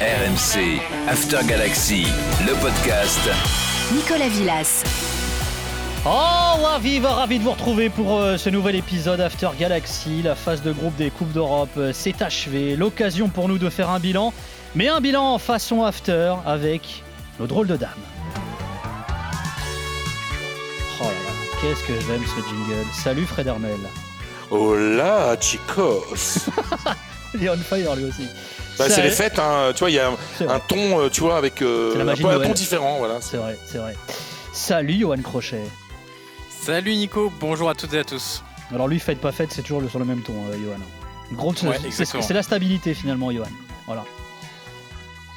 RMC, After Galaxy, le podcast. Nicolas Villas. Oh, ravi, ravi de vous retrouver pour euh, ce nouvel épisode After Galaxy. La phase de groupe des Coupes d'Europe euh, s'est achevée. L'occasion pour nous de faire un bilan, mais un bilan en façon After avec nos drôles de dames. Oh là là, qu'est-ce que j'aime ce jingle. Salut Fred Hermel. Hola, chicos. Il est on fire lui aussi. Bah, c'est Salut. les fêtes, hein. tu vois, il y a un, ton, euh, tu vois, avec euh, un, peu ton différent, voilà. C'est vrai, c'est vrai. Salut Johan Crochet. Salut Nico, bonjour à toutes et à tous. Alors lui, fête pas fête, c'est toujours sur le même ton, euh, Johan. Grosse- Ouais, c'est la stabilité finalement, Johan. Voilà.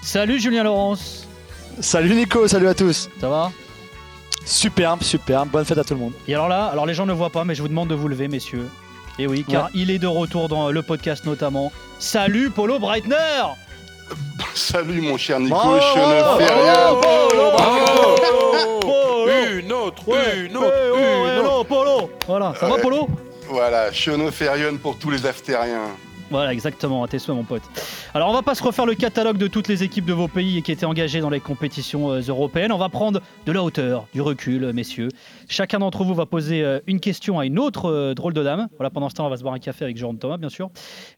Salut Julien Laurence. Salut Nico, salut à tous. Ça va? Superbe, superbe. Bonne fête à tout le monde. Et alors là, alors les gens ne voient pas, mais je vous demande de vous lever, messieurs. Et oui, car il est de retour dans le podcast notamment. Salut Polo Breitner Salut mon cher Nico, Bravo, je bravo, ne fais rien. Polo, Une autre, Ouais, une autre, ouais, oh, une autre. hello, Polo Voilà, ça va. Polo? Voilà, Ferion pour tous les aftériens. Voilà, exactement, à tes souhaits, mon pote. Alors, on va pas se refaire le catalogue de toutes les équipes de vos pays qui étaient engagées dans les compétitions euh, européennes. On va prendre de la hauteur, du recul, euh, messieurs. Chacun d'entre vous va poser euh, une question à une autre drôle de dame. Voilà, pendant ce temps, on va se boire un café avec Jérôme Thomas, bien sûr.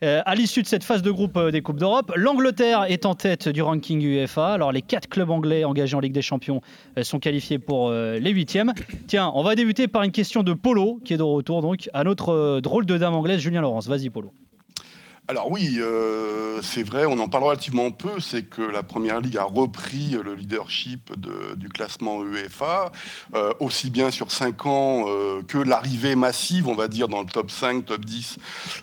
À l'issue de cette phase de groupe des Coupes d'Europe, l'Angleterre est en tête du ranking UEFA. Alors, les quatre clubs anglais engagés en Ligue des Champions sont qualifiés pour les huitièmes. Tiens, on va débuter par une question de Polo, qui est de retour donc à notre drôle de dame anglaise, Julien Laurence. Vas-y, Polo. Alors oui, euh, c'est vrai, on en parle relativement peu, c'est que la Première Ligue a repris le leadership de- du classement UEFA, euh, aussi bien sur 5 ans euh, que l'arrivée massive, on va dire, dans le top 5, top 10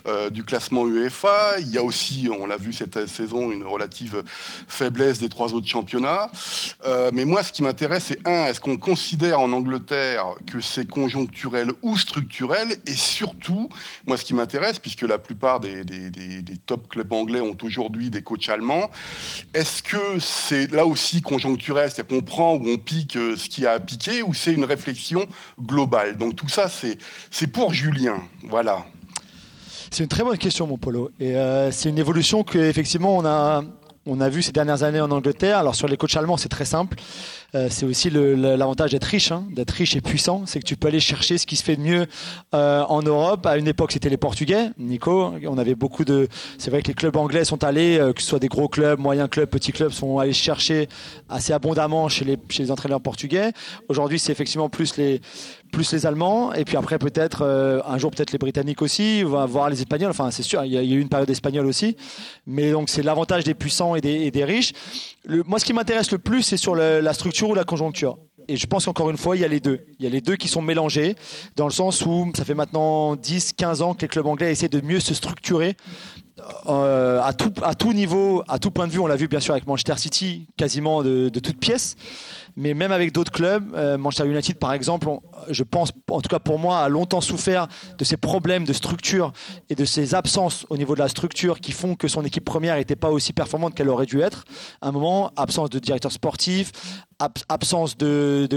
euh, du classement UEFA. Il y a aussi, on l'a vu cette saison, une relative faiblesse des trois autres championnats. Mais moi, ce qui m'intéresse, c'est un, est-ce qu'on considère en Angleterre que c'est conjoncturel ou structurel? Et surtout, moi, ce qui m'intéresse, puisque la plupart des- des top clubs anglais ont aujourd'hui des coachs allemands, est-ce que c'est là aussi conjoncturel, c'est-à-dire qu'on prend ou on pique euh, ce qui a à piquer, ou c'est une réflexion globale? Donc tout ça, c'est c'est pour Julien. Voilà. C'est une très bonne question, mon Polo. Et euh, c'est une évolution que effectivement on a. On a vu ces dernières années en Angleterre. Alors sur les coachs allemands, c'est très simple. Euh, c'est aussi l'avantage d'être riche, hein, d'être riche et puissant. C'est que tu peux aller chercher ce qui se fait de mieux euh, en Europe. À une époque, c'était les Portugais. Nico, on avait beaucoup de. C'est vrai que les clubs anglais sont allés, euh, que ce soit des gros clubs, moyens clubs, petits clubs, sont allés chercher assez abondamment chez les entraîneurs portugais. Aujourd'hui, c'est effectivement plus les plus les Allemands, et puis après peut-être euh, un jour peut-être les Britanniques aussi, voir les Espagnols. Enfin, c'est sûr, il y, a eu une période espagnole aussi, mais donc c'est l'avantage des puissants et des, riches. Moi, ce qui m'intéresse le plus, c'est sur la structure ou la conjoncture. Et je pense qu'encore une fois, il y a les deux. Il y a les deux qui sont mélangés, dans le sens où ça fait maintenant 10, 15 ans que les clubs anglais essaient de mieux se structurer euh, à, tout, à tout niveau, à tout point de vue. On l'a vu bien sûr avec Manchester City, quasiment de, de toutes pièces. Mais même avec d'autres clubs, euh, Manchester United par exemple, je pense, en tout cas pour moi, a longtemps souffert de ces problèmes de structure et de ces absences au niveau de la structure qui font que son équipe première n'était pas aussi performante qu'elle aurait dû être. À un moment, absence de directeur sportif, ab- absence de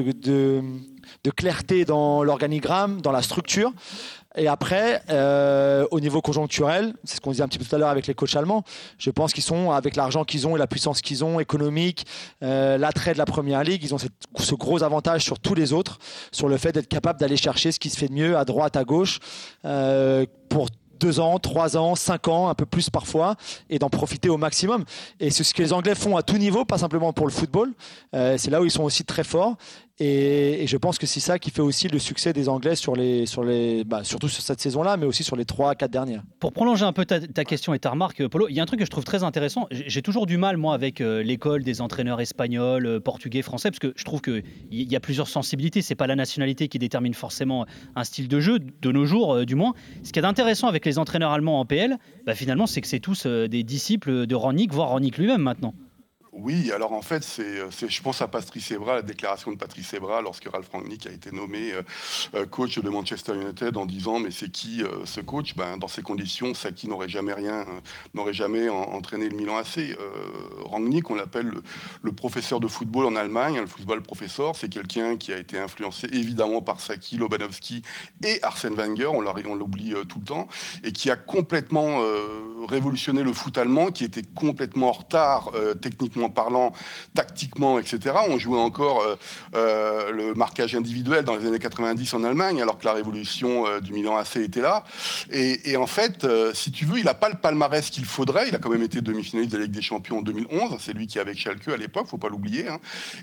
clarté dans l'organigramme, dans la structure. Et après, euh, au niveau conjoncturel, c'est ce qu'on disait un petit peu tout à l'heure avec les coachs allemands, je pense qu'ils sont, avec l'argent qu'ils ont et la puissance qu'ils ont, économique, euh, l'attrait de la première ligue, ils ont ce gros avantage sur tous les autres, sur le fait d'être capable d'aller chercher ce qui se fait de mieux à droite, à gauche, euh, pour deux ans, trois ans, cinq ans, un peu plus parfois, et d'en profiter au maximum. Et c'est ce que les Anglais font à tout niveau, pas simplement pour le football. C'est là où ils sont aussi très forts. Et, je pense que c'est ça qui fait aussi le succès des Anglais sur les, sur les, bah, surtout sur cette saison-là, mais aussi sur les trois, quatre dernières. Pour prolonger un peu ta, question et ta remarque, Polo, il y a un truc que je trouve très intéressant. J'ai toujours du mal, moi, avec euh, l'école des entraîneurs espagnols, euh, portugais, français, parce que je trouve qu'il y a plusieurs sensibilités. C'est pas la nationalité qui détermine forcément un style de jeu, de nos jours, euh, du moins. Ce qui est intéressant avec les entraîneurs allemands en PL, bah, finalement, c'est que c'est tous des disciples de Ronick, voire Ronick lui-même maintenant. Oui, alors en fait, c'est, c'est- je pense à Patrice Evra, la déclaration de Patrice Evra lorsque Ralph Rangnick a été nommé euh, euh, coach de Manchester United en disant mais c'est qui euh, ce coach? Ben, Dans ces conditions, Saki n'aurait jamais rien, euh, n'aurait jamais en- entraîné le Milan AC. Euh, Rangnick, on l'appelle le, professeur de football en Allemagne, hein, le football professeur, c'est quelqu'un qui a été influencé évidemment par Saki, Lobanovski et Arsène Wenger, on, l'oublie euh, tout le temps, et qui a complètement euh, révolutionné le foot allemand, qui était complètement en retard, euh, techniquement parlant, tactiquement, etc. On jouait encore euh, euh, le marquage individuel dans les années 90 en Allemagne, alors que la révolution euh, du Milan AC était là. Et, en fait, si tu veux, il n'a pas le palmarès qu'il faudrait. Il a quand même été demi-finaliste de la Ligue des Champions en 2011. C'est lui qui avec Schalke à l'époque, faut pas l'oublier. hein.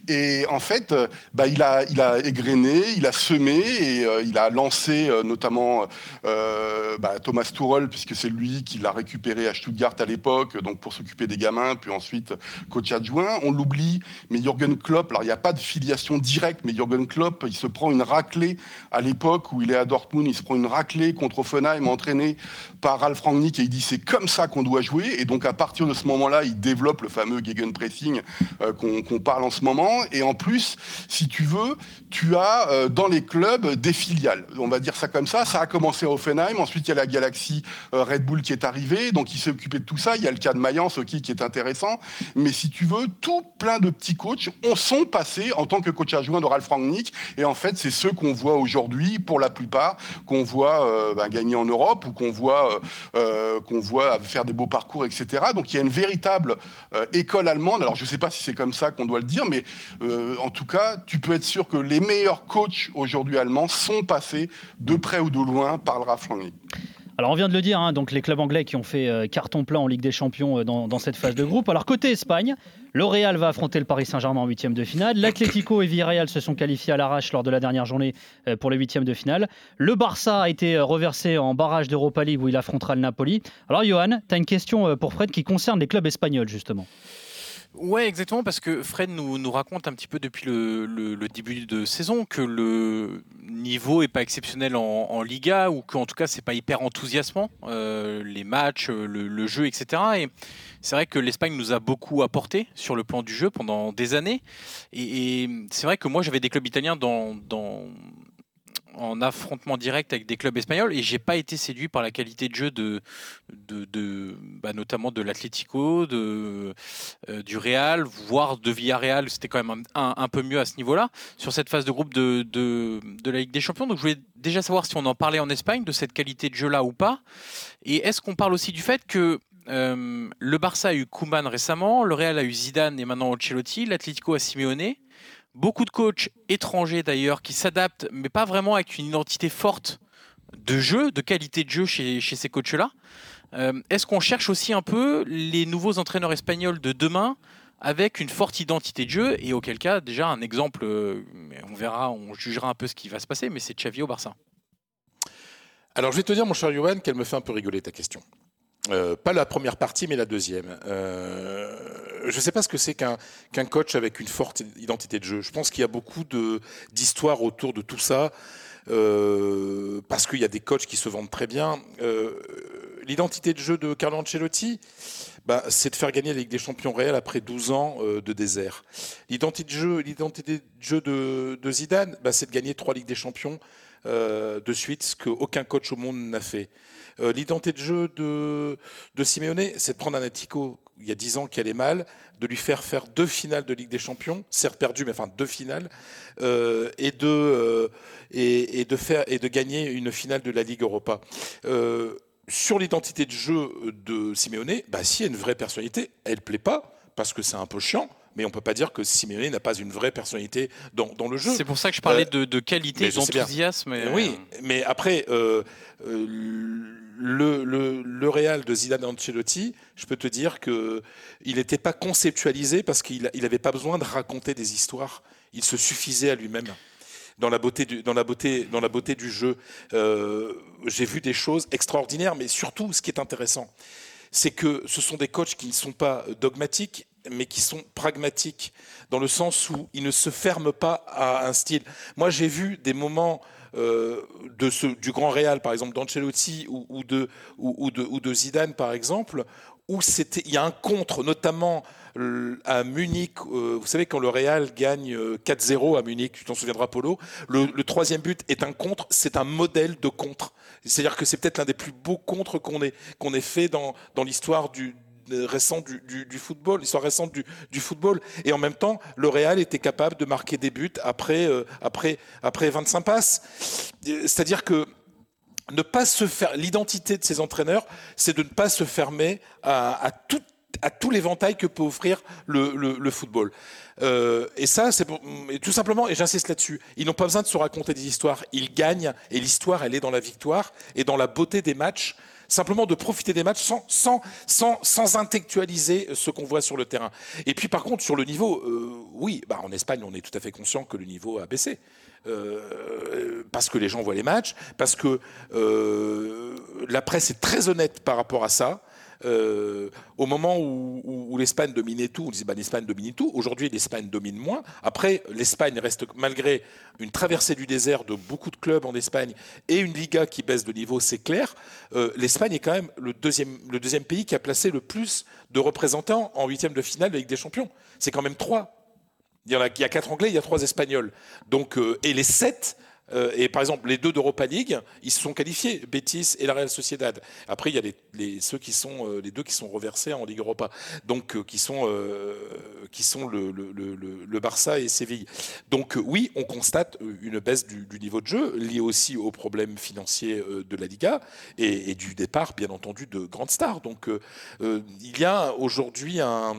Et en fait, bah, il, a, il égrené, il a semé et il a lancé notamment bah, Thomas Tuchel, puisque c'est lui qui l'a récupéré à Stuttgart à l'époque, donc pour s'occuper des gamins, puis ensuite coach adjoint. On l'oublie, mais Jürgen Klopp, alors il n'y a pas de filiation directe, mais Jürgen Klopp, il se prend une raclée à l'époque où il est à Dortmund, il se prend une raclée contre Offenheim, entraîné par Ralf Rangnick, et il dit c'est comme ça qu'on doit jouer. Et donc à partir de ce moment-là, il développe le fameux gegenpressing euh, qu'on parle en ce moment. Et en plus, si tu veux, tu as euh, dans les clubs des filiales. On va dire ça comme ça. Ça a commencé à Offenheim. Ensuite, il y a la Galaxy euh, Red Bull qui est arrivée. Donc, il s'est occupé de tout ça. Il y a le cas de Mayence aussi qui est intéressant. Mais si tu veux, tout plein de petits coachs ont sont passés en tant que coach adjoint de Ralph Rangnick. Et en fait, c'est ceux qu'on voit aujourd'hui, pour la plupart, qu'on voit euh, ben, gagner en Europe ou qu'on voit, euh, euh, qu'on voit faire des beaux parcours, etc. Donc, il y a une véritable école allemande. Alors, je ne sais pas si c'est comme ça qu'on doit le dire, mais en tout cas, tu peux être sûr que les meilleurs coachs aujourd'hui allemands sont passés de près ou de loin par le Ralph Rangnick. Alors on vient de le dire, hein, donc les clubs anglais qui ont fait euh, carton plein en Ligue des Champions euh, dans, cette phase de groupe. Alors côté Espagne, le Real va affronter le Paris Saint-Germain en huitième de finale. L'Atlético et Villarreal se sont qualifiés à l'arrache lors de la dernière journée euh, pour les huitièmes de finale. Le Barça a été reversé en barrage d'Europa League où il affrontera le Napoli. Alors Johan, tu as une question pour Fred qui concerne les clubs espagnols justement. Ouais, exactement, parce que Fred nous, raconte un petit peu depuis le, début de saison que le niveau est pas exceptionnel en, Liga ou qu'en tout cas c'est pas hyper enthousiasmant euh, les matchs, euh, le, jeu, etc. Et c'est vrai que l'Espagne nous a beaucoup apporté sur le plan du jeu pendant des années. Et, c'est vrai que moi j'avais des clubs italiens dans en affrontement direct avec des clubs espagnols et j'ai pas été séduit par la qualité de jeu de, bah, notamment de l'Atlético, euh, du Real, voire de Villarreal, c'était quand même un, peu mieux à ce niveau-là sur cette phase de groupe de la Ligue des Champions. Donc je voulais déjà savoir si on en parlait en Espagne de cette qualité de jeu-là ou pas. Et est-ce qu'on parle aussi du fait que euh, le Barça a eu Koeman récemment, le Real a eu Zidane et maintenant Ancelotti, l'Atlético a Simeone. Beaucoup de coachs étrangers d'ailleurs qui s'adaptent, mais pas vraiment avec une identité forte de jeu, de qualité de jeu chez, ces coachs-là. Euh, Est-ce qu'on cherche aussi un peu les nouveaux entraîneurs espagnols de demain avec une forte identité de jeu et auquel cas déjà un exemple, euh, on verra, on jugera un peu ce qui va se passer, mais c'est Xavi au Barça. Alors, je vais te dire, mon cher Johan, qu'elle me fait un peu rigoler ta question. Euh, pas la première partie, mais la deuxième. Euh, je ne sais pas ce que c'est qu'un qu'un coach avec une forte identité de jeu. Je pense qu'il y a beaucoup d'histoires autour de tout ça, euh, parce qu'il y a des coachs qui se vendent très bien. L'identité de jeu de Carlo Ancelotti, bah, c'est de faire gagner la Ligue des Champions réels après 12 ans de désert. L'identité de jeu, de jeu de, de Zidane, bah, c'est de gagner trois Ligues des Champions de suite, ce qu'aucun coach au monde n'a fait. Euh, L'identité de jeu de, de Simeone, c'est de prendre un Attico il y a 10 ans qui allait mal, de lui faire faire deux finales de Ligue des Champions, certes perdues, mais enfin deux finales, euh, et, de, euh, et, de faire, et de gagner une finale de la Ligue Europa. Sur l'identité de jeu de Simeone, bah, si, il y a une vraie personnalité, elle plaît pas, parce que c'est un peu chiant, mais on peut pas dire que Simeone n'a pas une vraie personnalité dans, dans le jeu. C'est pour ça que je parlais Euh, de, de qualité, d'enthousiasme. et- Oui, mais après, euh, euh, le, le, le Real de Zidane Ancelotti, je peux te dire que il n'était pas conceptualisé parce qu'il n'avait pas besoin de raconter des histoires. Il se suffisait à lui-même. Dans la, beauté du, dans, la beauté, dans la beauté du jeu, Euh, j'ai vu des choses extraordinaires, mais surtout, ce qui est intéressant, c'est que ce sont des coachs qui ne sont pas dogmatiques, mais qui sont pragmatiques, dans le sens où ils ne se ferment pas à un style. Moi, j'ai vu des moments euh, de ce, du Grand Real, par exemple, d'Ancelotti ou, de, ou, de, ou de Zidane, par exemple, où il y a un contre, notamment euh, à Munich. euh, vous savez, quand le Real gagne euh, 4-0 à Munich, tu t'en souviendras, Polo, le, le troisième but est un contre, c'est un modèle de contre. C'est-à-dire que c'est peut-être l'un des plus beaux contres qu'on ait, qu'on ait fait dans, dans l'histoire du, euh, récente du, football, l'histoire récente du, football. Et en même temps, le Real était capable de marquer des buts après, euh, après, après 25 passes. Euh, C'est-à-dire que ne pas se faire. L'identité de ces entraîneurs, c'est de ne pas se fermer à, tout à tout l'éventail que peut offrir le, football. Et ça, c'est tout simplement, et j'insiste là-dessus, ils n'ont pas besoin de se raconter des histoires. Ils gagnent, et l'histoire, elle est dans la victoire et dans la beauté des matchs. Simplement de profiter des matchs sans, sans, sans, sans intellectualiser ce qu'on voit sur le terrain. Et puis par contre, sur le niveau, euh, oui, bah, en Espagne, on est tout à fait conscient que le niveau a baissé. Euh, parce que les gens voient les matchs, parce que euh, la presse est très honnête par rapport à ça. Euh, au moment où, l'Espagne dominait tout, on disait bah, l'Espagne domine tout. Aujourd'hui, l'Espagne domine moins. Après, l'Espagne reste, malgré une traversée du désert de beaucoup de clubs en Espagne et une Liga qui baisse de niveau, c'est clair. euh, L'Espagne est quand même le deuxième, le deuxième pays qui a placé le plus de représentants en huitième de finale de Ligue des Champions. C'est quand même trois. Il y, en a, il y a quatre Anglais, il y a trois Espagnols. Donc, euh, et les sept, euh, et par exemple les deux d'Europa League, ils se sont qualifiés, Betis et la Real Sociedad. Après, il y a les, ceux qui sont, euh, les deux qui sont reversés en Ligue Europa, donc euh, qui sont, qui sont le, Barça et Séville. Donc oui, on constate une baisse du, niveau de jeu, liée aussi aux problèmes financiers de la Liga et, et du départ, bien entendu, de grandes stars. Donc il y a aujourd'hui un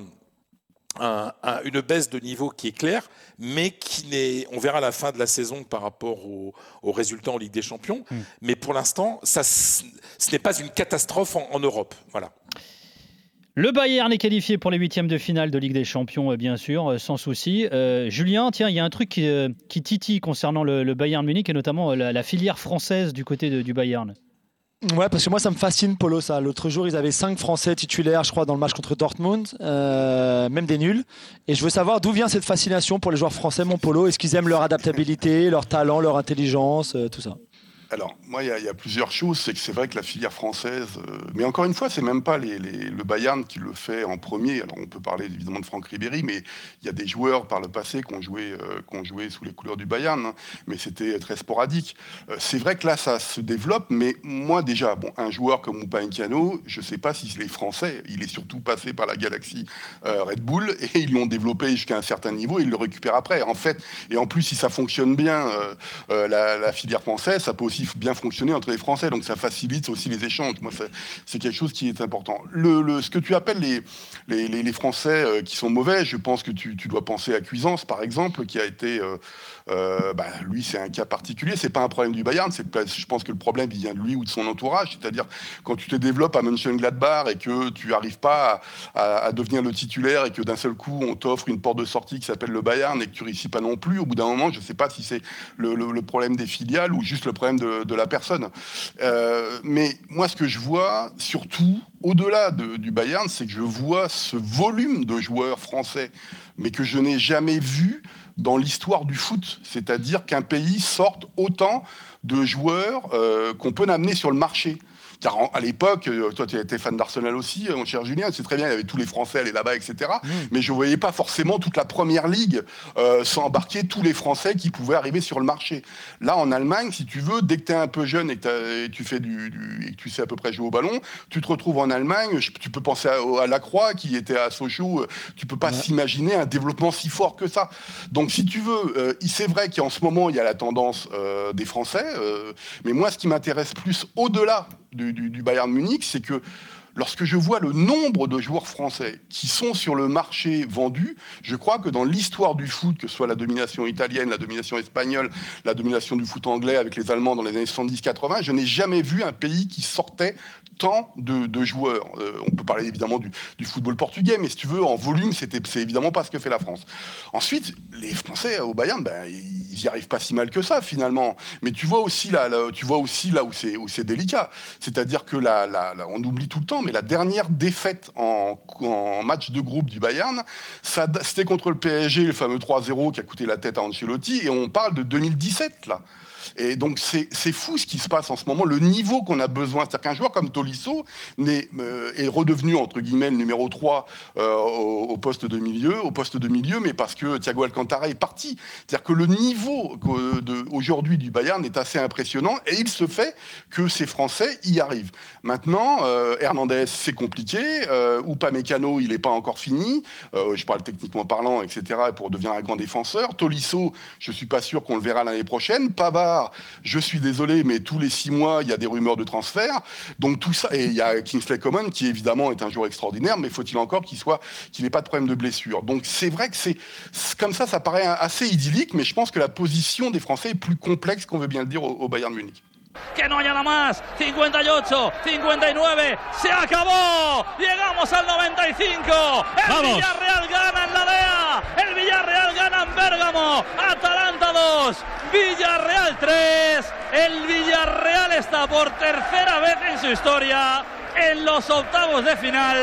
un- un- une baisse de niveau qui est claire, mais qui n'est. On verra à la fin de la saison par rapport aux, résultats en Ligue des Champions. Mm. Mais pour l'instant, ça, ce n'est pas une catastrophe en, en Europe. Voilà. Le Bayern est qualifié pour les huitièmes de finale de Ligue des Champions, euh, bien sûr, euh, sans souci. Euh, Julien, tiens, il y a un truc qui, qui titille concernant le, le Bayern Munich et notamment la, la filière française du côté de- du Bayern. Ouais, parce que moi ça me fascine Polo ça. L'autre jour ils avaient cinq Français titulaires, je crois, dans le match contre Dortmund, euh, même des nuls. Et je veux savoir d'où vient cette fascination pour les joueurs français, mon Polo. Est-ce qu'ils aiment leur adaptabilité, leur talent, leur intelligence, euh, tout ça? Alors, moi, il y, a- plusieurs choses. C'est que c'est vrai que la filière française, euh, mais encore une fois, c'est même pas le Bayern qui le fait en premier. Alors, on peut parler évidemment de Franck Ribéry, mais il y a des joueurs par le passé qui ont joué, euh, qui ont joué sous les couleurs du Bayern, hein, mais c'était très sporadique. Euh, c'est vrai que là, ça se développe, mais moi, déjà, bon, un joueur comme Upamecano, je sais pas si les Français, il est surtout passé par la galaxie Red Bull et ils l'ont développé jusqu'à un certain niveau, et ils le récupèrent après. En fait, et en plus, si ça fonctionne bien, la, la filière française, ça peut aussi bien fonctionner entre les Français, donc ça facilite aussi les échanges. Moi, c'est quelque chose qui est important. Le, le- ce que tu appelles les, les, les- Français euh, qui sont mauvais, je pense que tu, tu dois penser à Cuisance, par exemple, qui a été, euh, bah, lui, c'est un cas particulier. C'est pas un problème du Bayern. Je pense que le problème vient de lui ou de son entourage. C'est-à-dire quand tu te développes à Mönchengladbach et que tu arrives pas à, devenir le titulaire et que d'un seul coup on t'offre une porte de sortie qui s'appelle le Bayern et que tu réussis pas non plus. Au bout d'un moment, je sais pas si c'est le, problème des filiales ou juste le problème de, la personne. Euh, mais moi, ce que je vois, surtout au-delà de- du Bayern, c'est que je vois ce volume de joueurs français, mais que je n'ai jamais vu dans l'histoire du foot. C'est-à-dire qu'un pays sorte autant de joueurs euh, qu'on peut amener sur le marché. Car à l'époque, euh, toi tu étais fan d'Arsenal aussi, euh, mon cher Julien, c'est très bien, il y avait tous les Français allaient là-bas, etc. Mais je voyais pas forcément toute la première ligue euh, sans embarquer tous les Français qui pouvaient arriver sur le marché. Là, en Allemagne, si tu veux, dès que tu es un peu jeune et que, et tu fais du, du- et que tu sais à peu près jouer au ballon, tu te retrouves en Allemagne. je- Tu peux penser à, à Lacroix qui était à Sochaux. euh, Tu peux pas s'imaginer un développement si fort que ça. Donc, si tu veux, euh, il- c'est vrai qu'en ce moment il y a la tendance euh, des Français, euh, mais moi, ce qui m'intéresse plus au-delà du, Bayern Munich, c'est que Lorsque je vois le nombre de joueurs français qui sont sur le marché vendus, je crois que dans l'histoire du foot, que ce soit la domination italienne, la domination espagnole, la domination du foot anglais avec les Allemands dans les années 70-80, je n'ai jamais vu un pays qui sortait tant de, joueurs. Euh, on peut parler évidemment du, football portugais, mais si tu veux, en volume, c'est évidemment pas ce que fait la France. Ensuite, les Français au Bayern, ben, ils n'y arrivent pas si mal que ça finalement. Mais tu vois aussi là, là- tu vois aussi là où c'est, où c'est délicat. C'est-à-dire que la- la- on oublie tout le temps, la dernière défaite en, en match de groupe du Bayern, c'était contre le PSG, le fameux 3-0 qui a coûté la tête à Ancelotti, et on parle de 2017 là. Et donc c'est fou ce qui se passe en ce moment, le niveau qu'on a besoin. C'est-à-dire qu'un joueur comme Tolisso euh, est redevenu, entre guillemets, le numéro 3 euh, au, poste de milieu, au poste de milieu, mais parce que Thiago Alcantara est parti. C'est-à-dire que le niveau aujourd'hui du Bayern est assez impressionnant et il se fait que ces Français y arrivent. Maintenant, euh, Hernandez, c'est compliqué. Euh, Upamecano, il n'est pas encore fini. Je parle techniquement parlant, etc., pour devenir un grand défenseur. Tolisso, je suis pas sûr qu'on le verra l'année prochaine. Pavard, je suis désolé, mais tous les six mois, il y a des rumeurs de transfert. Donc tout ça, et il y a Kingsley Common qui évidemment est un joueur extraordinaire, mais faut-il encore qu'il soit, qu'il n'ait pas de problème de blessure? Donc c'est vrai que c'est comme ça, ça paraît assez idyllique, mais je pense que la position des Français est plus complexe qu'on veut bien le dire au, au Bayern Munich. que no hay nada más. 58, 59, se acabó. Llegamos al 95. El Vamos. Villarreal gana en la DEA. El Villarreal gana en Bérgamo. Atalanta 2, Villarreal 3. El Villarreal está por tercera vez en su historia en los octavos de final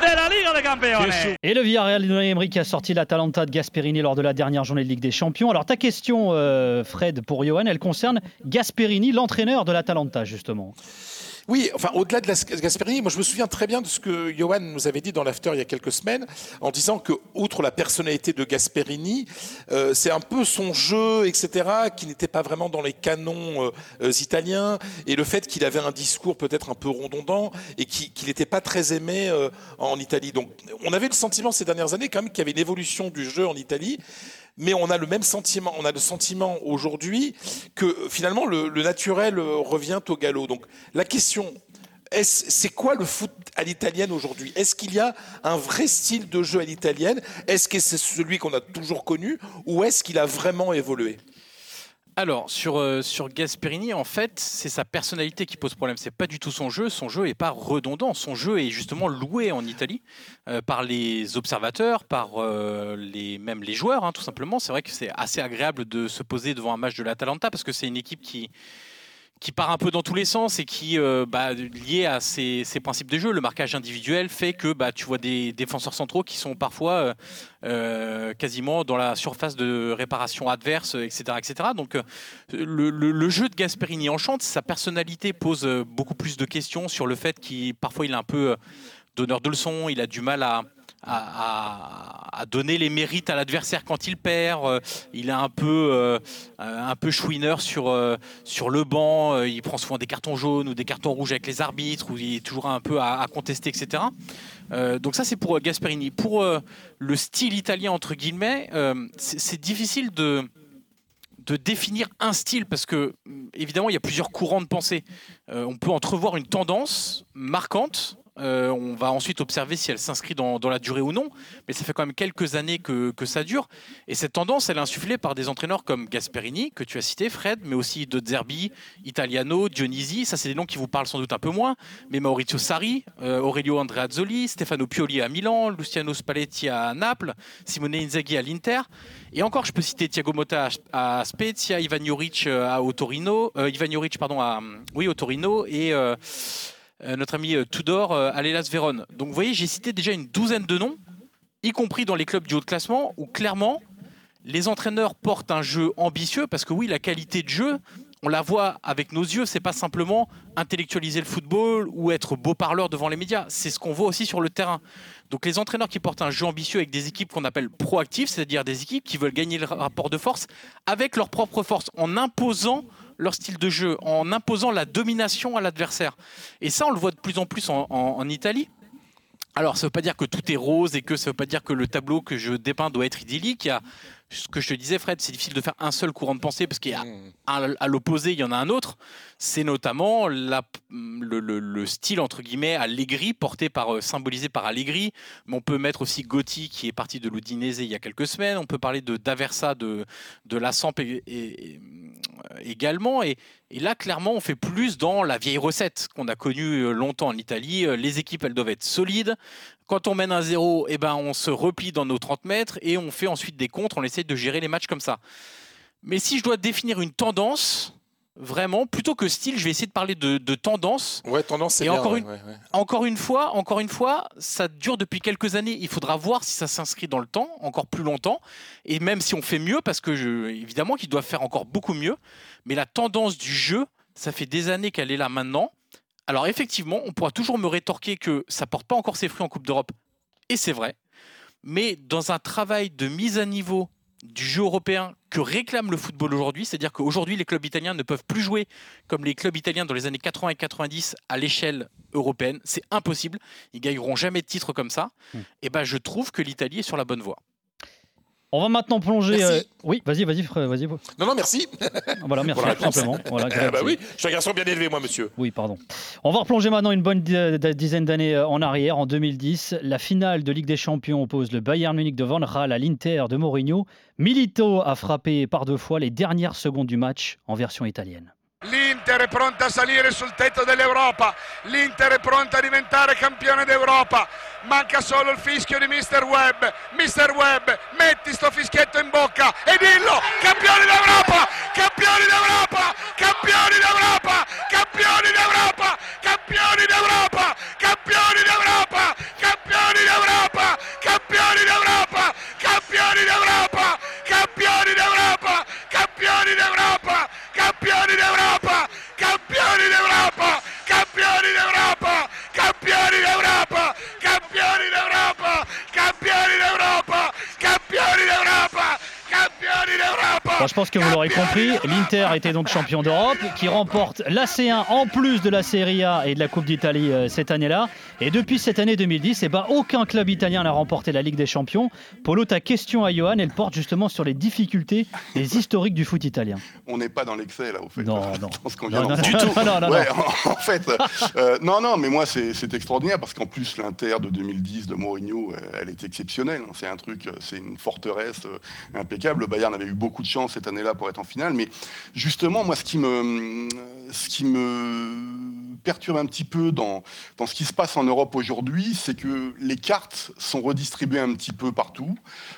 de la Liga de Campeones. Et le Villarreal d'Unai Emery qui a sorti l'Atalanta de Gasperini lors de la dernière journée de Ligue des Champions. Alors ta question, euh, Fred, pour Johan, elle concerne Gasperini, l'entraîneur de l'Atalanta, justement. Oui, enfin, au-delà de Gasperini, moi je me souviens très bien de ce que Johan nous avait dit dans l'after il y a quelques semaines, en disant que, outre la personnalité de Gasperini, euh, c'est un peu son jeu, etc., qui n'était pas vraiment dans les canons euh, euh, italiens, et le fait qu'il avait un discours peut-être un peu redondant, et qui- qu'il n'était pas très aimé euh, en Italie. Donc, on avait le sentiment ces dernières années quand même qu'il y avait une évolution du jeu en Italie, mais on a le même sentiment, on a le sentiment aujourd'hui que finalement le, naturel euh, revient au galop. Donc la question, c'est quoi le foot à l'italienne aujourd'hui? Est-ce qu'il y a un vrai style de jeu à l'italienne? Est-ce que c'est celui qu'on a toujours connu? Ou est-ce qu'il a vraiment évolué? Alors, sur, euh, sur Gasperini, en fait, c'est sa personnalité qui pose problème. C'est pas du tout son jeu. Son jeu n'est pas redondant. Son jeu est justement loué en Italie euh, par les observateurs, par euh, les, même les joueurs, hein, tout simplement. C'est vrai que c'est assez agréable de se poser devant un match de l'Atalanta parce que c'est une équipe qui qui part un peu dans tous les sens et qui, euh, bah, lié à ses principes de jeu, le marquage individuel fait que bah, tu vois des défenseurs centraux qui sont parfois euh, euh, quasiment dans la surface de réparation adverse, etc. etc. Donc le, le- jeu de Gasperini enchante, sa personnalité pose beaucoup plus de questions sur le fait qu'il parfois il est un peu donneur de leçons, il a du mal à, à- donner les mérites à l'adversaire quand il perd, euh, il est un peu, euh, un peu chouineur sur, euh, sur le banc, euh, il prend souvent des cartons jaunes ou des cartons rouges avec les arbitres, ou il est toujours un peu à, à contester, etc. Donc ça c'est pour Gasperini. Pour le style italien, entre guillemets, c'est difficile de de définir un style parce que mm, évidemment il y a plusieurs courants de pensée. On peut entrevoir une tendance marquante. Euh, on va ensuite observer si elle s'inscrit dans, la durée ou non, mais ça fait quand même quelques années que, ça dure. Et cette tendance, elle est insufflée par des entraîneurs comme Gasperini, que tu as cité, Fred, mais aussi De Zerbi, Italiano, Dionisi. Ça, c'est des noms qui vous parlent sans doute un peu moins, mais Maurizio Sarri, euh, Aurelio Andreazzoli, Stefano Pioli à Milan, Luciano Spalletti à Naples, Simone Inzaghi à l'Inter. Et encore, je peux citer Thiago Motta à Spezia, Ivan Juric euh, à au Torino, pardon, oui, au Torino, et notre ami euh, Tudor euh, à l'Elas Vérone. Donc vous voyez, j'ai cité déjà une douzaine de noms, y compris dans les clubs du haut de classement, où clairement, les entraîneurs portent un jeu ambitieux, parce que oui, la qualité de jeu, on la voit avec nos yeux, c'est pas simplement intellectualiser le football ou être beau parleur devant les médias, c'est ce qu'on voit aussi sur le terrain. Donc les entraîneurs qui portent un jeu ambitieux avec des équipes qu'on appelle proactives, c'est-à-dire des équipes qui veulent gagner le rapport de force avec leur propre force, en imposant leur style de jeu, en imposant la domination à l'adversaire. Et ça, on le voit de plus en plus en, Italie. Alors, ça ne veut pas dire que tout est rose et que ça ne veut pas dire que le tableau que je dépeins doit être idyllique. Il y a ce que je te disais, Fred, c'est difficile de faire un seul courant de pensée parce qu'il y a un- à l'opposé, il y en a un autre. C'est notamment la- le, le- le style entre guillemets Allegri porté par euh, symbolisé par Allegri. Mais on peut mettre aussi Gotti qui est parti de l'Udinese il y a quelques semaines. On peut parler de d'Aversa de de la Samp et- et- et, également. Et, et là, clairement, on fait plus dans la vieille recette qu'on a connue euh, longtemps en Italie. Euh, Les équipes, elles doivent être solides. Quand on mène un zéro, eh ben, on se replie dans nos 30 mètres et on fait ensuite des contres. On essaie de gérer les matchs comme ça. Mais si je dois définir une tendance, vraiment, plutôt que style, je vais essayer de parler de, de tendance. Ouais, tendance, c'est encore ouais, une- ouais, ouais. Encore une fois, encore une fois, ça dure depuis quelques années. Il faudra voir si ça s'inscrit dans le temps, encore plus longtemps, et même si on fait mieux, parce que je, évidemment qu'ils doivent faire encore beaucoup mieux. Mais la tendance du jeu, ça fait des années qu'elle est là maintenant. Alors effectivement, on pourra toujours me rétorquer que ça porte pas encore ses fruits en Coupe d'Europe, et c'est vrai. Mais dans un travail de mise à niveau du jeu européen que réclame le football aujourd'hui, c'est-à-dire qu'aujourd'hui les clubs italiens ne peuvent plus jouer comme les clubs italiens dans les années 80 et 90 à l'échelle européenne, c'est impossible, ils gagneront jamais de titre comme ça. Mm. Et ben je trouve que l'Italie est sur la bonne voie. On va maintenant plonger. Euh, Oui, vas-y, vas-y, vas-y. Non, non, merci. Voilà, merci, tout simplement. Voilà, Eh bah oui, je suis un garçon bien élevé, moi, monsieur. Oui, pardon. On va replonger maintenant une bonne di- di- dizaine d'années euh, en arrière, en 2010. La finale de Ligue des Champions oppose le Bayern Munich de Van Gaal à l'Inter de Mourinho. Milito a frappé par deux fois les dernières secondes du match en version italienne. L'Inter è pronta a salire sul tetto dell'Europa, l'Inter è pronta a diventare campione d'Europa, manca solo il fischio di Mr. Webb, Mr. Webb, metti sto fischietto in bocca e dillo, campioni d'Europa, campioni d'Europa, campioni d'Europa, campioni d'Europa, campioni d'Europa, campioni d'Europa, campioni d'Europa, campioni d'Europa, campioni d'Europa, campioni d'Europa, campioni d'Europa, campioni d'Europa, campioni d'Europa, campioni d'Europa, campioni d'Europa, campioni d'Europa, campioni d'Europa, campioni d'Europa. Bon, je pense que vous l'aurez compris, l'Inter était donc champion d'Europe, qui remporte la C1 en plus de la Serie A et de la Coupe d'Italie euh, cette année-là. Et depuis cette année 2010, eh ben, aucun club italien n'a remporté la Ligue des Champions. Polo, ta question à Johan, elle porte justement sur les difficultés et historiques du foot italien. On n'est pas dans l'excès là, au fait. Non, non. Qu'on vient Non, non, non, non, non, non, Ouais, en, en fait, euh, non, non, mais moi c'est extraordinaire parce qu'en plus l'Inter de 2010 de Mourinho, euh, elle est exceptionnelle. C'est un truc, c'est une forteresse euh, Le Bayern avait eu beaucoup de chance cette année-là pour être en finale, mais justement, moi, ce qui me, perturbe un petit peu dans, ce qui se passe en Europe aujourd'hui, c'est que les cartes sont redistribuées un petit peu partout.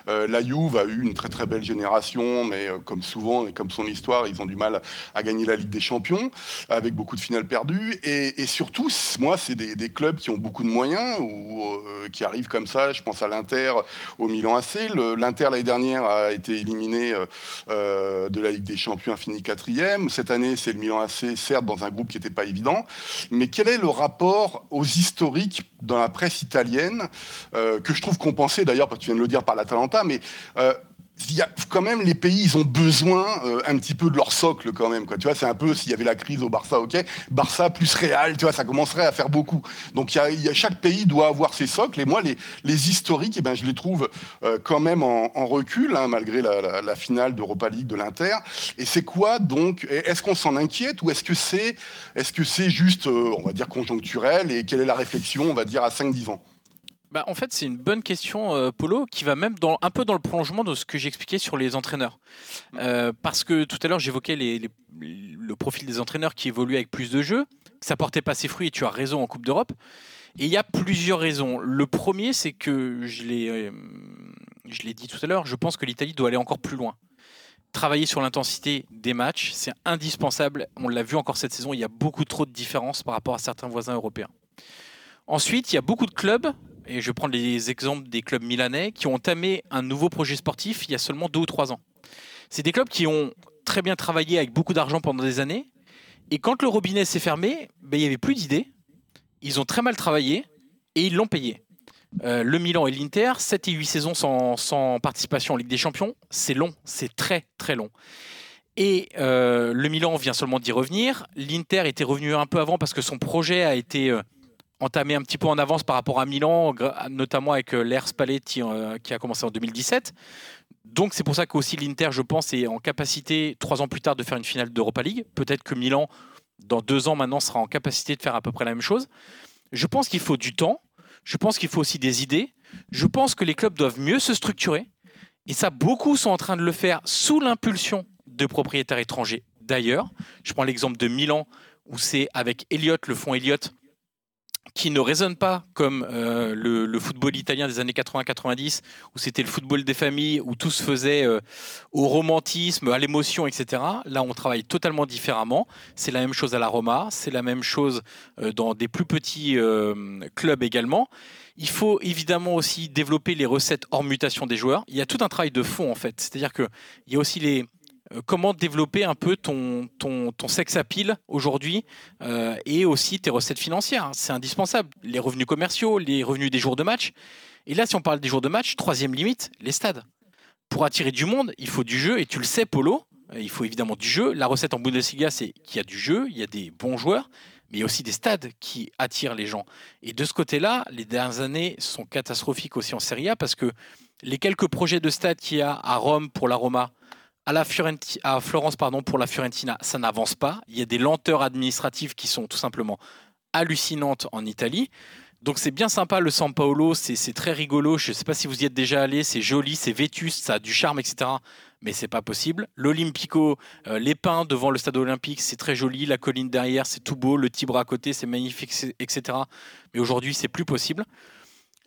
Euh, la Juve a eu une très très belle génération, mais euh, comme souvent et comme son histoire, ils ont du mal à gagner la Ligue des Champions, avec beaucoup de finales perdues. Et, surtout, moi, c'est des, clubs qui ont beaucoup de moyens, ou euh, qui arrivent comme ça. Je pense à l'Inter, au Milan AC. L'Inter l'année dernière a été éliminé euh, euh, de la Ligue des Champions, fini quatrième. Cette année, c'est le Milan AC, certes dans un groupe qui n'était pas évident. Mais quel est le rapport aux historiques dans la presse italienne, euh, que je trouve compensé d'ailleurs, parce que tu viens de le dire par l'Atalanta, mais y a quand même les pays, ils ont besoin euh, un petit peu de leur socle quand même. Quoi. Tu vois, c'est un peu s'il y avait la crise au Barça, ok. Barça plus Real, tu vois, ça commencerait à faire beaucoup. Donc y a, y a- chaque pays doit avoir ses socles. Et moi, les, les historiques, eh ben, je les trouve euh, quand même en, en recul, hein, malgré la, la- la finale d'Europa League de l'Inter. Et c'est quoi donc Est-ce qu'on s'en inquiète ou est-ce que c'est est-ce que c'est juste, euh, on va dire, conjoncturel Et quelle est la réflexion, on va dire, à 5-10 ans? Bah, en fait, c'est une bonne question, euh, Polo, qui va même dans, un peu dans le prolongement de ce que j'expliquais sur les entraîneurs. Euh, parce que tout à l'heure, j'évoquais les- les- le profil des entraîneurs qui évoluaient avec plus de jeux, ça portait pas ses fruits, et tu as raison en Coupe d'Europe. Et il y a plusieurs raisons. Le premier, c'est que, je l'ai euh, je l'ai dit tout à l'heure, je pense que l'Italie doit aller encore plus loin. Travailler sur l'intensité des matchs, c'est indispensable. On l'a vu encore cette saison, il y a beaucoup trop de différences par rapport à certains voisins européens. Ensuite, il y a beaucoup de clubs, et je prendre les exemples des clubs milanais, qui ont entamé un nouveau projet sportif il y a seulement deux ou trois ans. C'est des clubs qui ont très bien travaillé avec beaucoup d'argent pendant des années, et quand le robinet s'est fermé, ben, il n'y avait plus d'idées, ils ont très mal travaillé, et ils l'ont payé. Euh, le Milan et l'Inter, 7 et 8 saisons sans, sans participation en Ligue des Champions, c'est long, c'est très très long. Et euh, le Milan vient seulement d'y revenir. L'Inter était revenu un peu avant parce que son projet a été euh, entamé un petit peu en avance par rapport à Milan, notamment avec euh, l'Air Spalletti euh, qui a commencé en 2017. Donc c'est pour ça qu'aussi l'Inter, je pense, est en capacité, trois ans plus tard, de faire une finale d'Europa League. Peut-être que Milan, dans deux ans maintenant, sera en capacité de faire à peu près la même chose. Je pense qu'il faut du temps. Je pense qu'il faut aussi des idées. Je pense que les clubs doivent mieux se structurer. Et ça, beaucoup sont en train de le faire sous l'impulsion de propriétaires étrangers d'ailleurs. Je prends l'exemple de Milan, où c'est avec Elliott, le fonds Elliott, qui ne résonne pas comme euh, le, football italien des années 80-90, où c'était le football des familles, où tout se faisait euh, au romantisme, à l'émotion, etc. Là, on travaille totalement différemment. C'est la même chose à la Roma, c'est la même chose euh, dans des plus petits clubs également. Il faut évidemment aussi développer les recettes hors mutation des joueurs. Il y a tout un travail de fond en fait. C'est-à-dire qu'il y a aussi les, comment développer un peu ton, ton, ton sex aujourd'hui euh, et aussi tes recettes financières. hein. C'est indispensable. Les revenus commerciaux, les revenus des jours de match. Et là, si on parle des jours de match, troisième limite, les stades. Pour attirer du monde, il faut du jeu et tu le sais, Polo. euh, Il faut évidemment du jeu. La recette en Bundesliga, c'est qu'il y a du jeu, il y a des bons joueurs, mais il y a aussi des stades qui attirent les gens. Et de ce côté-là, les dernières années sont catastrophiques aussi en Serie A parce que les quelques projets de stade qu'il y a à Rome pour la Roma, à, la à Florence pardon, pour la Fiorentina, ça n'avance pas. Il y a des lenteurs administratives qui sont tout simplement hallucinantes en Italie. Donc c'est bien sympa le San Paolo, c'est très rigolo. Je ne sais pas si vous y êtes déjà allé, c'est joli, c'est vétuste, ça a du charme, etc. Mais c'est pas possible. L'Olympico, euh, les pins devant le stade olympique, c'est très joli. La colline derrière, c'est tout beau. Le Tibre à côté, c'est magnifique, etc. Mais aujourd'hui, c'est plus possible.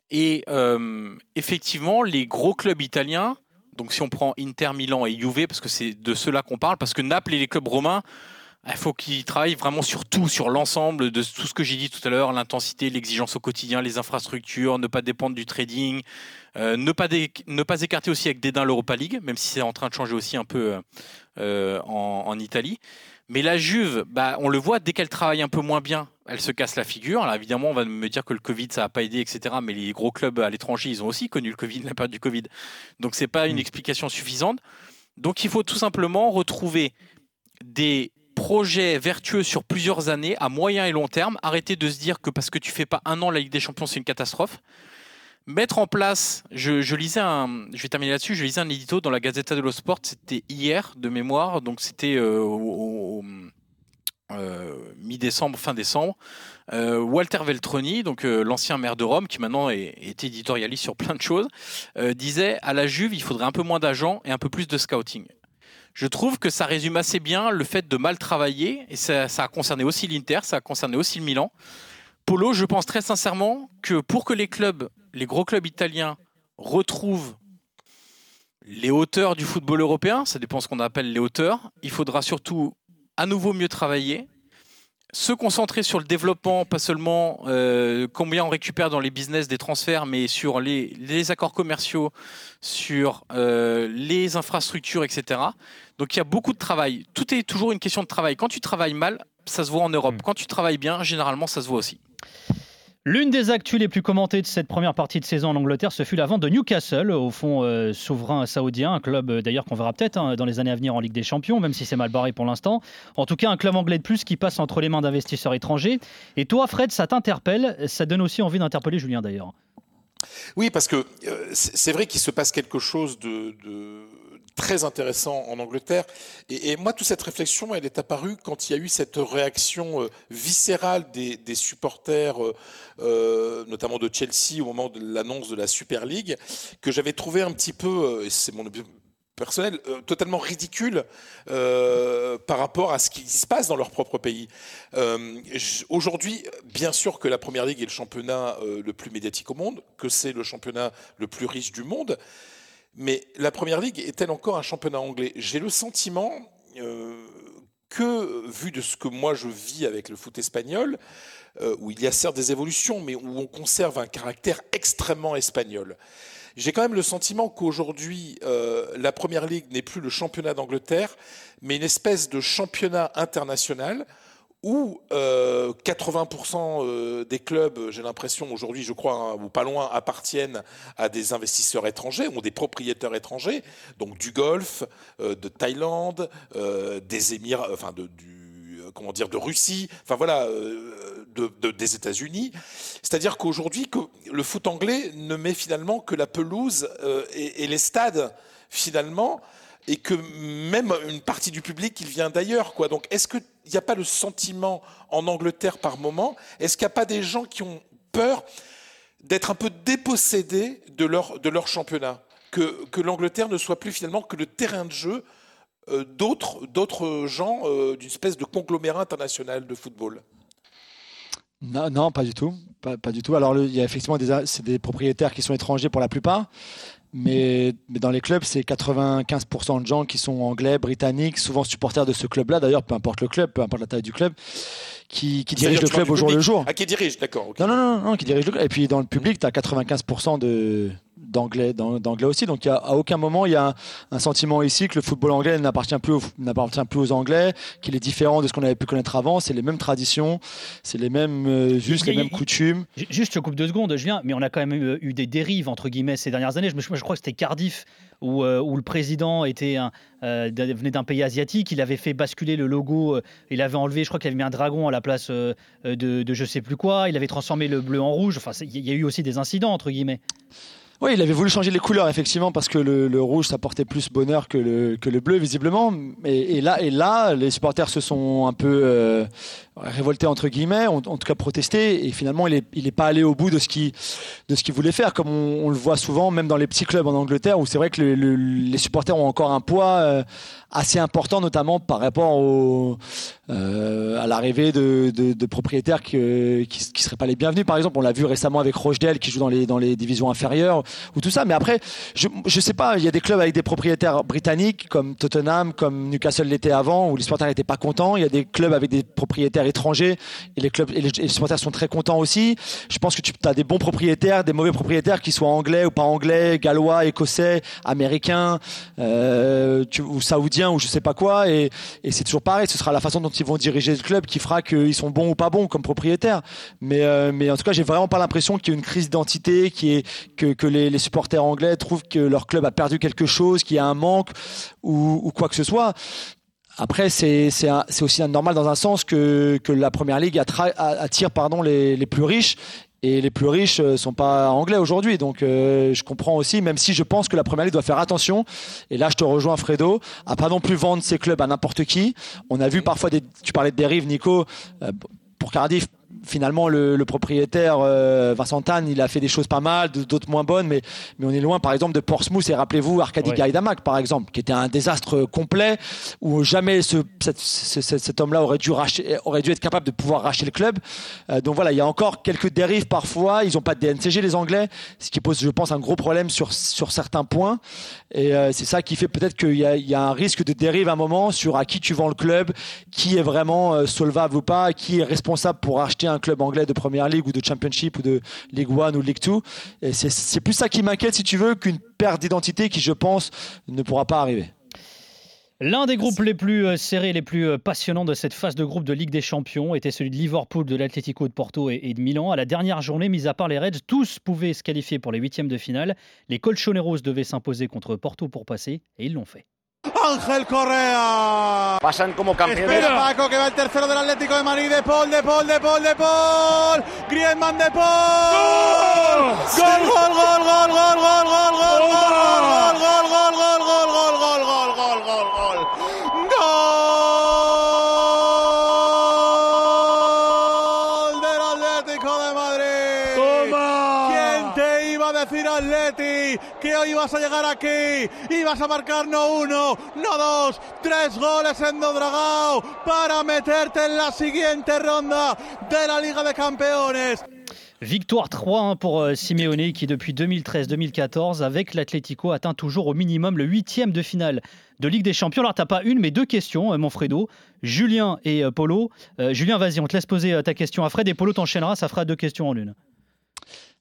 Et euh, effectivement, les gros clubs italiens, donc si on prend Inter, Milan et Juve, parce que c'est de cela qu'on parle, parce que Naples et les clubs romains, il faut qu'ils travaillent vraiment sur tout, sur l'ensemble de tout ce que j'ai dit tout à l'heure, l'intensité, l'exigence au quotidien, les infrastructures, ne pas dépendre du trading, euh, ne, pas ne pas écarter aussi avec dédain l'Europa League, même si c'est en train de changer aussi un peu euh, en, Italie. Mais la Juve, bah, on le voit, dès qu'elle travaille un peu moins bien, elle se casse la figure. Alors évidemment, on va me dire que le Covid, ça n'a pas aidé, etc. Mais les gros clubs à l'étranger, ils ont aussi connu le Covid, la période du Covid. Donc c'est pas une mm. explication suffisante. Donc il faut tout simplement retrouver des projet vertueux sur plusieurs années, à moyen et long terme. Arrêtez de se dire que parce que tu fais pas un an la Ligue des Champions, c'est une catastrophe. Mettre en place, je, lisais un, je vais terminer là-dessus, je lisais un édito dans la Gazzetta dello Sport, c'était hier de mémoire, donc c'était euh, au, euh, mi-décembre, fin décembre. Euh, Walter Veltroni, donc l'ancien maire de Rome, qui maintenant est, éditorialiste sur plein de choses, disait à la Juve, il faudrait un peu moins d'agents et un peu plus de scouting je trouve que ça résume assez bien le fait de mal travailler, et ça, a concerné aussi l'Inter, ça a concerné aussi le Milan. Polo, je pense très sincèrement que pour que les clubs, les gros clubs italiens, retrouvent les hauteurs du football européen, ça dépend ce qu'on appelle les hauteurs, il faudra surtout à nouveau mieux travailler, se concentrer sur le développement, pas seulement euh, combien on récupère dans les business des transferts, mais sur les, accords commerciaux, sur euh, les infrastructures, etc. Donc il y a beaucoup de travail. Tout est toujours une question de travail. Quand tu travailles mal, ça se voit en Europe. Mm. Quand tu travailles bien, généralement, ça se voit aussi. L'une des actus les plus commentées de cette première partie de saison en Angleterre, ce fut la vente de Newcastle au fond euh, souverain saoudien, un club euh, d'ailleurs qu'on verra peut-être hein, dans les années à venir en Ligue des Champions, même si c'est mal barré pour l'instant. En tout cas, un club anglais de plus qui passe entre les mains d'investisseurs étrangers. Et toi, Fred, ça t'interpelle, ça donne aussi envie d'interpeller Julien d'ailleurs. Oui, parce que euh, c'est vrai qu'il se passe quelque chose de très intéressant en Angleterre. Et, moi, toute cette réflexion, elle est apparue quand il y a eu cette réaction euh, viscérale des, supporters, euh, euh, notamment de Chelsea, au moment de l'annonce de la Super League, que j'avais trouvé un petit peu, et c'est mon personnel, totalement ridicule par rapport à ce qui se passe dans leur propre pays. Aujourd'hui, bien sûr que la Première Ligue est le championnat le plus médiatique au monde, que c'est le championnat le plus riche du monde. Mais la Première Ligue est-elle encore un championnat anglais? J'ai le sentiment euh, que, vu de ce que moi je vis avec le foot espagnol, euh, où il y a certes des évolutions, mais où on conserve un caractère extrêmement espagnol. J'ai quand même le sentiment qu'aujourd'hui, euh, la Première Ligue n'est plus le championnat d'Angleterre, mais une espèce de championnat international où 80% euh, euh, des clubs, j'ai l'impression aujourd'hui, je crois, hein, ou pas loin, appartiennent à des investisseurs étrangers, ont des propriétaires étrangers, donc du Golfe, euh, de Thaïlande, des Émirats, enfin de, du, comment dire, de Russie, enfin voilà, de, des États-Unis. C'est-à-dire qu'aujourd'hui, que le foot anglais ne met finalement que la pelouse et, et les stades finalement et que même une partie du public, il vient d'ailleurs. Quoi. Donc, est-ce qu'il n'y a pas le sentiment en Angleterre par moment? Est-ce qu'il n'y a pas des gens qui ont peur d'être un peu dépossédés de leur, de leur championnat? Que, que l'Angleterre ne soit plus finalement que le terrain de jeu euh, d'autres, d'autres gens euh, d'une espèce de conglomérat international de football? Non, non, pas du tout. Pas, du tout. Alors, il y a effectivement des, c'est des propriétaires qui sont étrangers pour la plupart. Mais, mais, dans les clubs, c'est 95% de gens qui sont anglais, britanniques, souvent supporters de ce club-là, d'ailleurs, peu importe le club, peu importe la taille du club, qui, qui dirigent le club au jour le jour. Ah, qui dirige, d'accord. Non, non, non, non, qui dirige le club. Et puis dans le public, tu as 95% de, d'anglais, d'anglais aussi. Donc, a, à aucun moment, il y a un, sentiment ici que le football anglais n'appartient plus, n'appartient plus aux Anglais, qu'il est différent de ce qu'on avait pu connaître avant. C'est les mêmes traditions, c'est les mêmes euh, juste les mêmes coutumes. Juste, je coupe deux secondes, je viens, mais on a quand même eu, des dérives entre guillemets ces dernières années. Je, je crois que c'était Cardiff où, euh, où, le président était un, euh, venait d'un pays asiatique. Il avait fait basculer le logo. il avait enlevé, je crois qu'il avait mis un dragon à la place de, de je sais plus quoi. Il avait transformé le bleu en rouge. Enfin, il y a eu aussi des incidents entre guillemets. Oui, il avait voulu changer les couleurs, effectivement, parce que le, rouge, ça portait plus bonheur que le, que le bleu, visiblement. Et, et là, et là, les supporters se sont un peu euh, révoltés, entre guillemets, en, tout cas protestés. Et finalement, il n'est il est pas allé au bout de ce qu'il voulait faire, comme on, le voit souvent, même dans les petits clubs en Angleterre, où c'est vrai que le, le, les supporters ont encore un poids euh, assez important, notamment par rapport euh, à l'arrivée de, de, de, propriétaires qui ne seraient pas les bienvenus. Par exemple, on l'a vu récemment avec Rochdale, qui joue dans les, dans les divisions inférieures, ou tout ça. Mais après, je ne sais pas, il y a des clubs avec des propriétaires britanniques, comme Tottenham, comme Newcastle l'était avant, où les supporters n'étaient pas contents. Il y a des clubs avec des propriétaires étrangers, et les, clubs, et les, supporters sont très contents aussi. Je pense que tu as des bons propriétaires, des mauvais propriétaires, qui soient anglais ou pas anglais, gallois, écossais, américains, euh, ou saoudiens, ou je sais pas quoi. Et, c'est toujours pareil, ce sera la façon dont ils vont diriger le club qui fera qu'ils sont bons ou pas bons comme propriétaires. Mais, euh, mais en tout cas, j'ai vraiment pas l'impression qu'il y ait une crise d'identité, que, que les, supporters anglais trouvent que leur club a perdu quelque chose, qu'il y a un manque ou quoi que ce soit. Après, c'est aussi normal dans un sens que, que la première ligue attire pardon, les, les plus riches et les plus riches sont pas anglais aujourd'hui. Donc euh, je comprends aussi, même si je pense que la première ligue doit faire attention. Et là, je te rejoins, Fredo, à pas non plus vendre ses clubs à n'importe qui. On a vu parfois des. Tu parlais de dérives, Nico. Euh, pour Cardiff, finalement le, le propriétaire euh, Vincent Tan, il a fait des choses pas mal, d'autres moins bonnes, mais, mais on est loin par exemple de Portsmouth et rappelez-vous Arkady ouais. Par exemple, qui était un désastre complet où jamais ce, cet, homme-là aurait dû aurait dû être capable de pouvoir racheter le club. Euh, donc voilà, il y a encore quelques dérives parfois. Ils n'ont pas de DNCG les Anglais, ce qui pose, je pense, un gros problème sur sur certains points. Et euh, c'est ça qui fait peut-être qu'il y a, il y a un risque de dérive à un moment sur à qui tu vends le club, qui est vraiment solvable ou pas, qui est responsable pour acheter un club anglais de première ligue ou de championship ou de League One ou League Two. Et c'est plus ça qui m'inquiète, si tu veux, qu'une perte d'identité qui, je pense, ne pourra pas arriver. L'un des groupes les plus serrés, les plus passionnants de cette phase de groupe de Ligue des Champions était celui de Liverpool, de l'Atlético de Porto et de Milan. À la dernière journée, mis à part les Reds, tous pouvaient se qualifier pour les huitièmes de finale. Les Colchoneros devaient s'imposer contre Porto pour passer et ils l'ont fait. Ángel Correa. Pasan como campeones. Espera Paco que va el tercero del Atlético de Madrid. De Paul, de Paul, de Paul, de Paul. Griezmann de Paul. Gol, gol, gol, gol, gol, gol, gol, gol, gol, gol, gol, gol, gol, gol, gol, gol, gol, gol, gol, gol. Que hoy ibas a llegar aquí? Ibas a marcar no uno, no dos, tres goles en Dodragao para meterte en la siguiente ronda de la Liga de Campeones. Victoire 3-1 pour Simeone qui depuis 2013-2014 avec l'Atlético atteint toujours au minimum le huitième de finale de Ligue des Champions. Alors t'as pas une mais deux questions mon Fredo, Julien et Polo. Euh, Julien vas-y on te laisse poser ta question à Fred et Polo t'enchaînera, ça fera deux questions en une.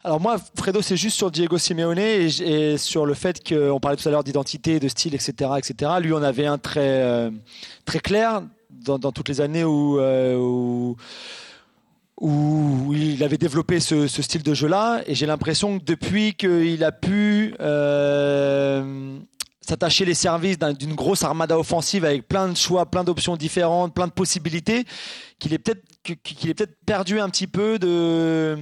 Alors moi, Fredo, c'est juste sur Diego Simeone et, sur le fait qu'on parlait tout à l'heure d'identité, de style, etc., etc. Lui, on avait un très euh, très clair dans, toutes les années où, euh, où il avait développé ce, ce style de jeu-là. Et j'ai l'impression que depuis qu'il a pu euh, s'attacher les services d'une grosse armada offensive avec plein de choix, plein d'options différentes, plein de possibilités, qu'il est peut-être qu'il est peut-être perdu un petit peu de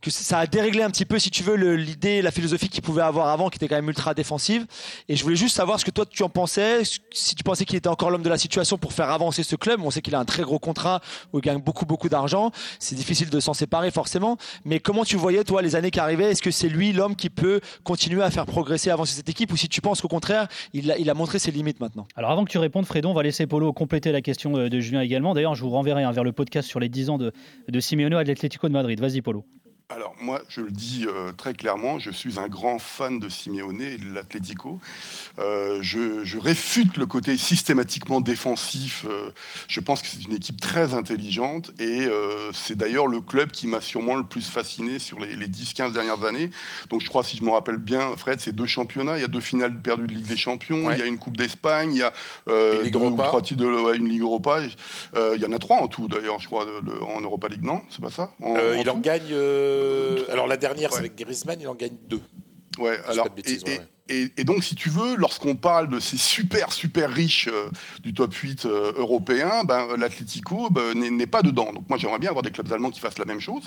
que ça a déréglé un petit peu, si tu veux, l'idée, la philosophie qu'il pouvait avoir avant, qui était quand même ultra défensive. Et je voulais juste savoir ce que toi tu en pensais, si tu pensais qu'il était encore l'homme de la situation pour faire avancer ce club. On sait qu'il a un très gros contrat où il gagne beaucoup beaucoup d'argent. C'est difficile de s'en séparer forcément. Mais comment tu voyais toi les années qui arrivaient? Est-ce que c'est lui l'homme qui peut continuer à faire progresser, avancer cette équipe, ou si tu penses qu'au contraire, il a, montré ses limites maintenant? Alors avant que tu répondes, Fredon, on va laisser Polo compléter la question de Julien également. D'ailleurs, je vous renverrai hein, vers le podcast sur les 10 ans de, de Simeone à l'Atlético de Madrid. Vas-y, Polo. Alors moi, je le dis euh, très clairement, je suis un grand fan de Simeone et de l'Atlético. Euh, je, je, réfute le côté systématiquement défensif. Euh, je pense que c'est une équipe très intelligente et c'est d'ailleurs le club qui m'a sûrement le plus fasciné sur les, les 10-15 dernières années. Donc je crois, si je me rappelle bien, Fred, c'est deux championnats. Il y a deux finales perdues de Ligue des Champions, ouais. il y a une Coupe d'Espagne, il y a deux ou trois titres de ouais, une Ligue Europa. il y en a trois en tout d'ailleurs, je crois, de, de, en Europa League, non? C'est pas ça? En, en Il en gagne... Euh, alors la dernière, ouais. c'est avec Griezmann, il en gagne deux. Ouais, alors, bêtises, et, ouais. Et, donc, si tu veux, lorsqu'on parle de ces super, super riches euh, du top 8 euh, européen, ben, ben, n'est pas dedans. Donc moi, j'aimerais bien avoir des clubs allemands qui fassent la même chose.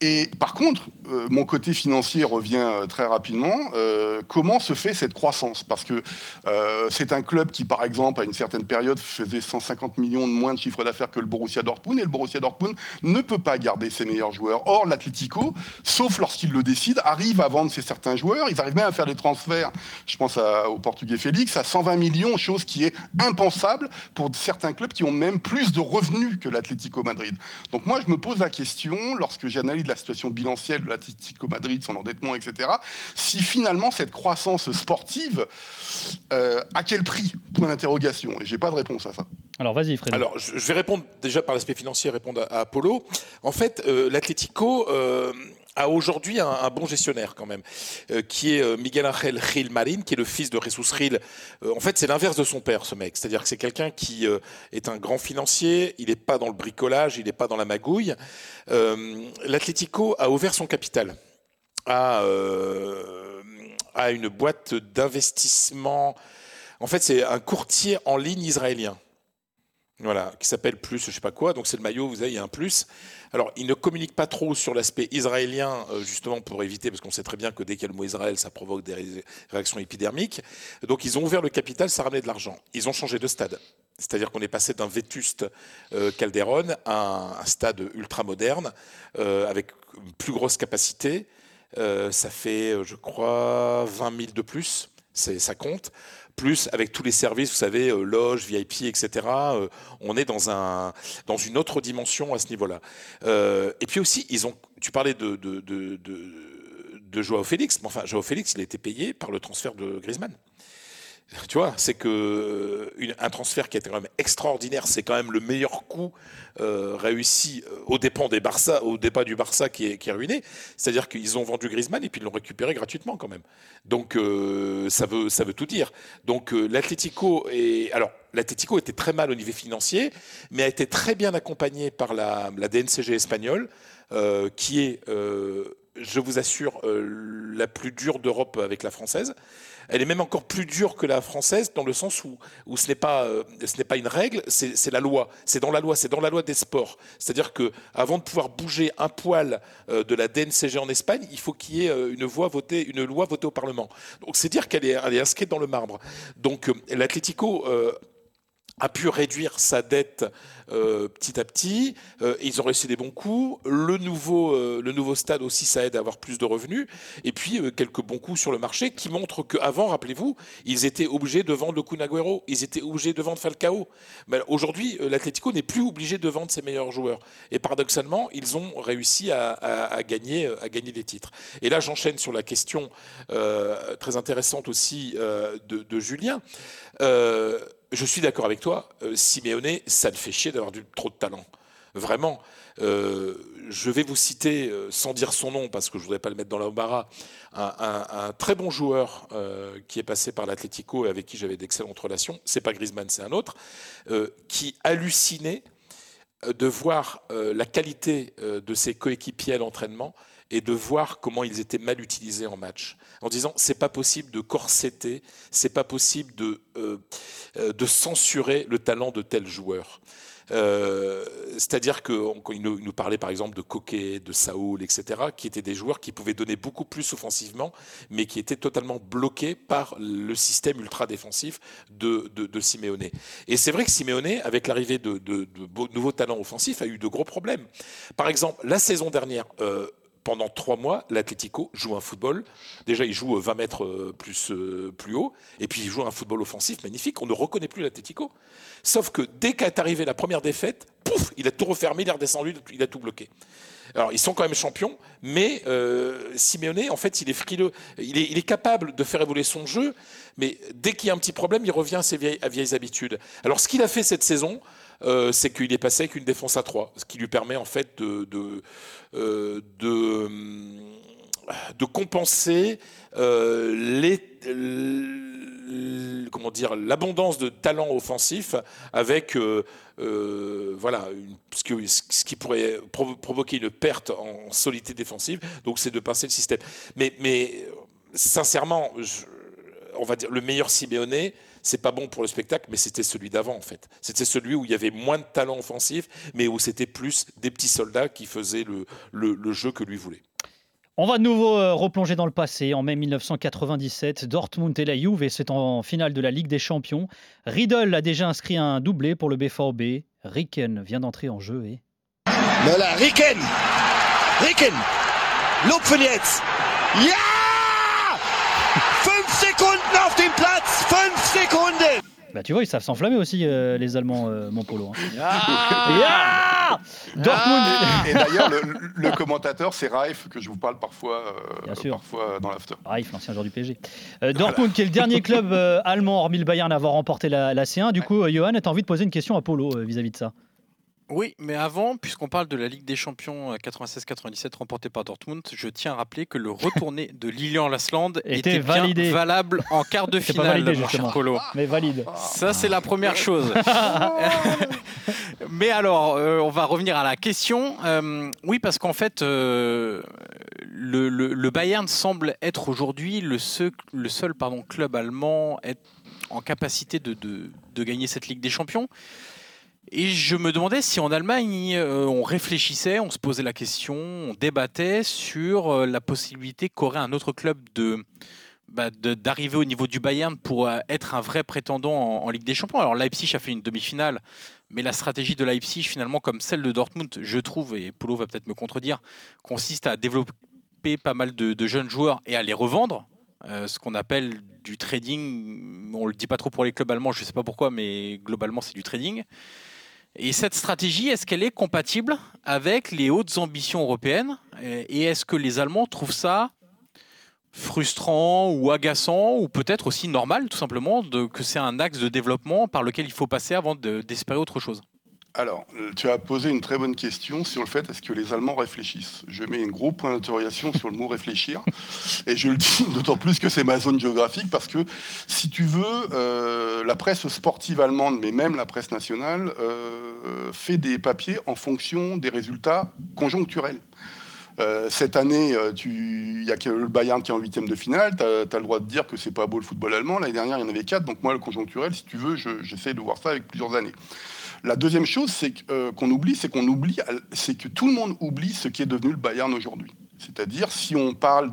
Et par contre, euh, mon côté financier revient très rapidement. Comment se fait cette croissance? Parce que c'est un club qui, par exemple, à une certaine période, faisait 150 millions de moins de chiffre d'affaires que le Borussia Dortmund, et le Borussia Dortmund ne peut pas garder ses meilleurs joueurs. Or, l'Atlético, sauf lorsqu'il le décide, arrive à vendre ses certains joueurs. Ils arrivent même à faire des transferts, je pense à- au Portugais Félix, à 120 millions, chose qui est impensable pour certains clubs qui ont même plus de revenus que l'Atlético Madrid. Donc moi, je me pose la question, lorsque j'analyse la situation bilancielle de l'Atlético Madrid, son endettement, etc., si finalement cette croissance sportive, euh, à quel prix? Point d'interrogation. Et j'ai pas de réponse à ça. Alors vas-y, Fred. Alors, je, je vais répondre déjà par l'aspect financier, répondre à, à Apollo. En fait, euh, l'Atlético euh, a aujourd'hui un, bon gestionnaire quand même, euh, qui est euh, Miguel Ángel Gil Marin, qui est le fils de Jesus Gil. Euh, en fait, c'est l'inverse de son père, ce mec. C'est-à-dire que c'est quelqu'un qui est un grand financier. Il n'est pas dans le bricolage, il n'est pas dans la magouille. L'Atlético a ouvert son capital à, à une boîte d'investissement. En fait, c'est un courtier en ligne israélien. Voilà, qui s'appelle Plus, je sais pas quoi. Donc c'est le maillot, vous avez, un plus. Alors, il ne communique pas trop sur l'aspect israélien, euh, justement pour éviter, parce qu'on sait très bien que dès qu'il y a le mot Israël, ça provoque des ré- réactions épidermiques. Donc, ils ont ouvert le capital, ça ramenait de l'argent. Ils ont changé de stade. C'est-à-dire qu'on est passé d'un vétuste euh, Calderon à un, stade ultra moderne, euh, avec une plus grosse capacité. Ça fait, je crois, 20 000 de plus. Ça compte. Plus avec tous les services, vous savez, euh, loge, VIP, etc. euh, on est dans, un, dans une autre dimension à ce niveau-là. Euh, et puis aussi, ils ont, tu parlais de, de, de, de, de Joao Félix, mais enfin, Joao Félix, il a été payé par le transfert de Griezmann. Tu vois, c'est que une- un transfert qui été quand même extraordinaire, c'est quand même le meilleur coup euh, réussi euh, au dépens des Barça, au départ du Barça qui est, ruiné. C'est-à-dire qu'ils ont vendu Griezmann et puis ils l'ont récupéré gratuitement quand même. Donc euh, ça veut ça veut tout dire. Donc euh, l'Atlético est alors l'Atlético était très mal au niveau financier, mais a été très bien accompagné par la, DNCG espagnole, euh, qui est, euh, je vous assure, euh, la plus dure d'Europe avec la française. Elle est même encore plus dure que la française dans le sens où, où ce n'est pas, euh, ce n'est pas une règle, c'est la loi. C'est dans la loi, c'est dans la loi des sports. C'est-à-dire que avant de pouvoir bouger un poil euh, de la DNCG en Espagne, il faut qu'il y ait euh, une, votée, une loi votée au Parlement. Donc c'est dire qu'elle est, est inscrite dans le marbre. Donc l'Atlético a pu réduire sa dette euh, petit à petit. Euh, ils ont réussi des bons coups. Le nouveau, euh, le nouveau stade aussi, ça aide à avoir plus de revenus. Et puis quelques bons coups sur le marché qui montrent qu'avant, rappelez-vous, ils étaient obligés de vendre le Kun Agüero, ils étaient obligés de vendre Falcao. Mais aujourd'hui, l'Atlético n'est plus obligé de vendre ses meilleurs joueurs. Et paradoxalement, ils ont réussi à, gagner, à gagner des titres. Et là, j'enchaîne sur la question très intéressante aussi de Julien. Je suis d'accord avec toi, euh, Simeone, ça le fait chier d'avoir du, trop de talent. Vraiment. Euh, je vais vous citer, euh, sans dire son nom, parce que je voudrais pas le mettre dans l'embarras, un, un- très bon joueur qui est passé par l'Atlético et avec qui j'avais d'excellentes relations. C'est pas Griezmann, c'est un autre, qui hallucinait de voir la qualité de ses coéquipiers à l'entraînement et de voir comment ils étaient mal utilisés en match. En disant, c'est pas possible de corseter, c'est pas possible de, euh, euh, de censurer le talent de tel joueur. Euh, C'est-à-dire qu'il nous, nous parlait par exemple de Coquet, de Saoul, etc., qui étaient des joueurs qui pouvaient donner beaucoup plus offensivement, mais qui étaient totalement bloqués par le système ultra défensif de, de, de Simeone. Et c'est vrai que Simeone, avec l'arrivée de, de- nouveaux talents offensifs, a eu de gros problèmes. Par exemple, la saison dernière, pendant trois mois, l'Atlético joue un football. Déjà, il joue euh, 20 mètres euh, plus, euh, plus haut, et puis il joue un football offensif magnifique. On ne reconnaît plus l'Atlético. Sauf que dès qu'est arrivée la première défaite, pouf, il a tout refermé, il est redescendu, il a tout bloqué. Alors, ils sont quand même champions, mais euh, Simeone, en fait, il est frileux. Il est, capable de faire évoluer son jeu, mais dès qu'il y a un petit problème, il revient à ses vieilles habitudes. Alors, ce qu'il a fait cette saison, euh, c'est qu'il est passé avec une défense à 3, ce qui lui permet en fait de, de, euh, de, compenser euh, les, comment dire l'abondance de talent offensif avec voilà une- ce, qui pourrait provo- provoquer une perte en solidité défensive. Donc c'est de pincer le système. Mais, mais sincèrement, on va dire, le meilleur Simeone, c'est pas bon pour le spectacle, mais c'était celui d'avant en fait. C'était celui où il y avait moins de talent offensif, mais où c'était plus des petits soldats qui faisaient le, le, le jeu que lui voulait. On va de nouveau euh, replonger dans le passé. En mai 1997, Dortmund et la Juve, et c'est en finale de la Ligue des Champions. Riedel a déjà inscrit un doublé pour le BVB. Ricken vient d'entrer en jeu et... Möller, Ricken! Ricken! Lupfen jetzt! Ja! 5 Sekunden auf dem Platz! 5 Sekunden! Bah tu vois, ils savent s'enflammer aussi, euh, les Allemands, euh, mon polo. hein. Ah Dortmund Et d'ailleurs, le, le commentateur, c'est Raif, que je vous parle parfois, euh, Bien sûr. parfois dans l'after. Raif, l'ancien joueur du PSG. Euh, Dortmund, qui est le dernier club euh, allemand, hormis le Bayern, à avoir remporté la, la C1. Du coup, euh, Johan, tu as envie de poser une question à Polo euh, vis-à-vis de ça? Oui, mais avant, puisqu'on parle de la Ligue des Champions euh, 96-97 remportée par Dortmund, je tiens à rappeler que le retourné de Lilian Lasland Était était, bien validé. valable en quart de finale, validé, mon cher. Polo. Mais valide. Ça, c'est la première chose. Mais alors, euh, on va revenir à la question. Euh, oui, parce qu'en fait, euh, le, le- le Bayern semble être aujourd'hui le seul, le seul pardon, club allemand être en capacité de, de- de gagner cette Ligue des Champions. Et je me demandais si en Allemagne, euh, on réfléchissait, on se posait la question, on débattait sur euh, la possibilité qu'aurait un autre club de bah, d'arriver au niveau du Bayern pour euh, être un vrai prétendant en, Ligue des Champions. Alors Leipzig a fait une demi-finale, mais la stratégie de Leipzig, finalement, comme celle de Dortmund, je trouve, et Polo va peut-être me contredire, consiste à développer pas mal de, jeunes joueurs et à les revendre. Ce qu'on appelle du trading, on le dit pas trop pour les clubs allemands, je sais pas pourquoi, mais globalement c'est du trading. Et cette stratégie, est-ce qu'elle est compatible avec les hautes ambitions européennes Et est-ce que les Allemands trouvent ça frustrant ou agaçant ou peut-être aussi normal tout simplement que c'est un axe de développement par lequel il faut passer avant de- d'espérer autre chose? Alors, euh, tu as posé une très bonne question sur le fait est-ce que les Allemands réfléchissent? Je mets un gros point d'interrogation sur le mot réfléchir. Et je le dis d'autant plus que c'est ma zone géographique parce que, si tu veux, euh, la presse sportive allemande, mais même la presse nationale, euh, fait des papiers en fonction des résultats conjoncturels. Cette année, il n'y a que le Bayern qui est en huitième de finale. Tu as, le droit de dire que c'est pas beau le football allemand. L'année dernière, il y en avait quatre. Donc moi, le conjoncturel, si tu veux, je- j'essaie de voir ça avec plusieurs années. La deuxième chose, euh, qu'on oublie, c'est qu'on oublie, c'est que tout le monde oublie ce qui est devenu le Bayern aujourd'hui. C'est-à-dire, si on parle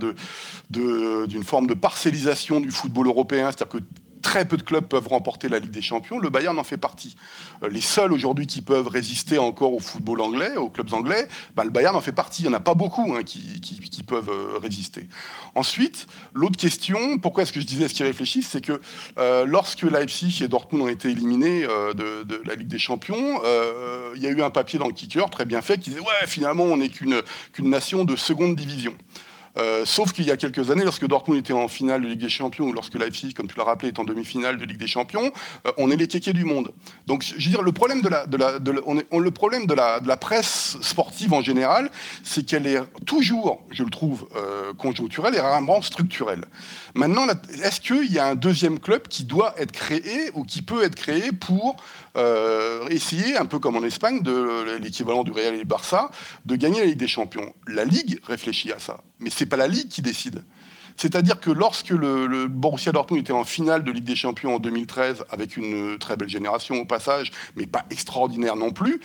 d'une forme de parcellisation du football européen, c'est-à-dire que très peu de clubs peuvent remporter la Ligue des Champions, le Bayern en fait partie. Euh, les seuls aujourd'hui qui peuvent résister encore au football anglais, aux clubs anglais, bah, le Bayern en fait partie. Il n'y en a pas beaucoup hein, qui, peuvent euh, résister. Ensuite, l'autre question, pourquoi est-ce que je disais ce qu'ils réfléchissent, c'est que euh, lorsque Leipzig et Dortmund ont été éliminés de, la Ligue des Champions, il y a eu un papier dans le kicker très bien fait qui disait ouais finalement on n'est qu'une nation de seconde division. Euh, sauf qu'il y a quelques années, lorsque Dortmund était en finale de Ligue des Champions, ou lorsque Leipzig, comme tu l'as rappelé, est en demi-finale de Ligue des Champions, euh, on est les kékés du monde. Donc, je veux dire, le problème de la, presse sportive en général, c'est qu'elle est toujours, je le trouve, euh, conjoncturelle et rarement structurelle. Maintenant, est-ce qu'il y a un deuxième club qui doit être créé ou qui peut être créé pour euh, essayer, un peu comme en Espagne, de l'équivalent du Real et du Barça, de gagner la Ligue des Champions La Ligue réfléchit à ça, mais c'est pas la Ligue qui décide. C'est-à-dire que lorsque le, le Borussia Dortmund était en finale de Ligue des Champions en 2013, avec une très belle génération au passage, mais pas extraordinaire non plus,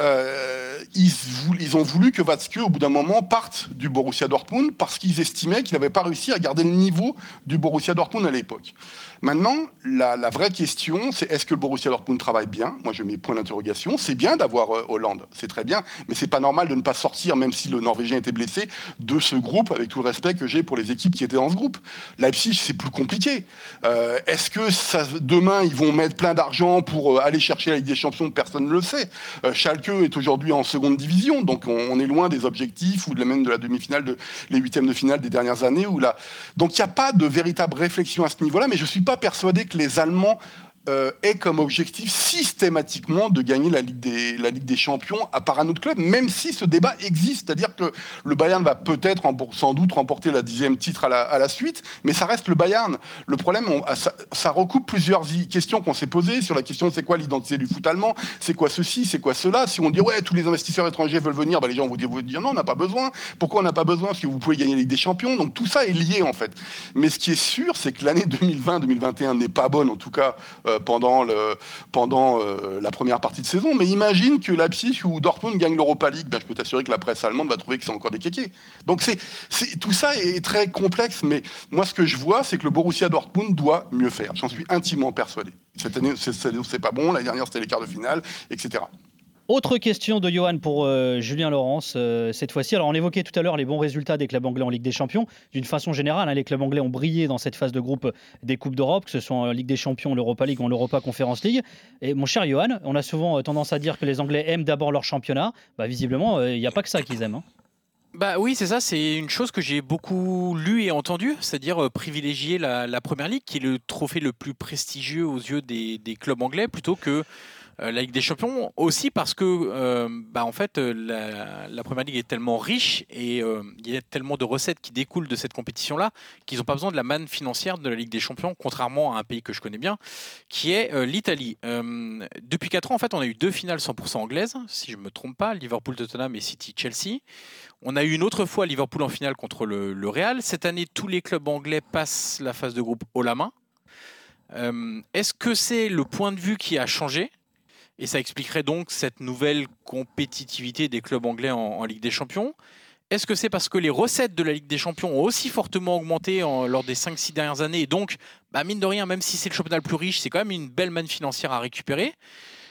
euh, ils, ont voulu que Watzke, au bout d'un moment, parte du Borussia Dortmund parce qu'ils estimaient qu'il n'avait pas réussi à garder le niveau du Borussia Dortmund à l'époque. Maintenant, la, vraie question, c'est est-ce que le Borussia Dortmund travaille bien? Moi, je mets point d'interrogation. C'est bien d'avoir euh, Hollande, c'est très bien, mais c'est pas normal de ne pas sortir, même si le Norvégien était blessé, de ce groupe, avec tout le respect que j'ai pour les équipes qui étaient dans ce groupe. Leipzig, c'est plus compliqué. Euh, est-ce que demain, ils vont mettre plein d'argent pour aller chercher la Ligue des Champions? Personne ne le sait. Euh, Est aujourd'hui en seconde division, donc on, est loin des objectifs ou de même de la demi-finale, de, les huitièmes de finale des dernières années. Donc il n'y a pas de véritable réflexion à ce niveau-là, mais je ne suis pas persuadé que les Allemands euh, ait comme objectif systématiquement de gagner la Ligue, des, la Ligue des Champions à part un autre club, même si ce débat existe. C'est-à-dire que le Bayern va peut-être, sans doute, remporter la dixième titre à la, à la, suite, mais ça reste le Bayern. Le problème, on, ça, recoupe plusieurs questions qu'on s'est posées sur la question c'est quoi l'identité du foot allemand, c'est quoi ceci, c'est quoi cela? Si on dit ouais, tous les investisseurs étrangers veulent venir, bah, les gens vont vont dire non, on n'a pas besoin. Pourquoi on n'a pas besoin? Parce que vous pouvez gagner la Ligue des Champions. Donc tout ça est lié en fait. Mais ce qui est sûr, c'est que l'année 2020-2021 n'est pas bonne, en tout cas. Pendant, le, pendant euh, la première partie de saison. Mais imagine que Leipzig ou Dortmund gagne l'Europa League. Ben, je peux t'assurer que la presse allemande va trouver que c'est encore des kékés. Donc c'est, tout ça est très complexe. Mais moi, ce que je vois, c'est que le Borussia Dortmund doit mieux faire. J'en suis intimement persuadé. Cette année, c'est pas bon. L'année dernière, c'était les quarts de finale, etc. Autre question de Johan pour euh, Julien Laurence euh, cette fois-ci. Alors on évoquait tout à l'heure les bons résultats des clubs anglais en Ligue des Champions. D'une façon générale, hein, les clubs anglais ont brillé dans cette phase de groupe des Coupes d'Europe, que ce soit en Ligue des Champions, l'Europa League ou l'Europa Conference League. Et mon cher Johan, on a souvent euh, tendance à dire que les Anglais aiment d'abord leur championnat. Bah, visiblement, il n'y a pas que ça qu'ils aiment. Hein. Bah oui, c'est ça. C'est une chose que j'ai beaucoup lu et entendu, c'est-à-dire privilégier la, Première Ligue, qui est le trophée le plus prestigieux aux yeux des, clubs anglais, plutôt que euh, la Ligue des Champions aussi parce que euh, bah, en fait la, la, Première Ligue est tellement riche et euh, il y a tellement de recettes qui découlent de cette compétition là qu'ils n'ont pas besoin de la manne financière de la Ligue des Champions contrairement à un pays que je connais bien qui est l'Italie. depuis 4 ans en fait on a eu deux finales 100% anglaises si je me trompe pas Liverpool Tottenham et City Chelsea. On a eu une autre fois Liverpool en finale contre le, le Real. Cette année tous les clubs anglais passent la phase de groupe haut la main. Est-ce que c'est le point de vue qui a changé? Et ça expliquerait donc cette nouvelle compétitivité des clubs anglais en, Ligue des Champions. Est-ce que c'est parce que les recettes de la Ligue des Champions ont aussi fortement augmenté lors des 5-6 dernières années Et donc, bah, mine de rien, même si c'est le championnat le plus riche, c'est quand même une belle manne financière à récupérer.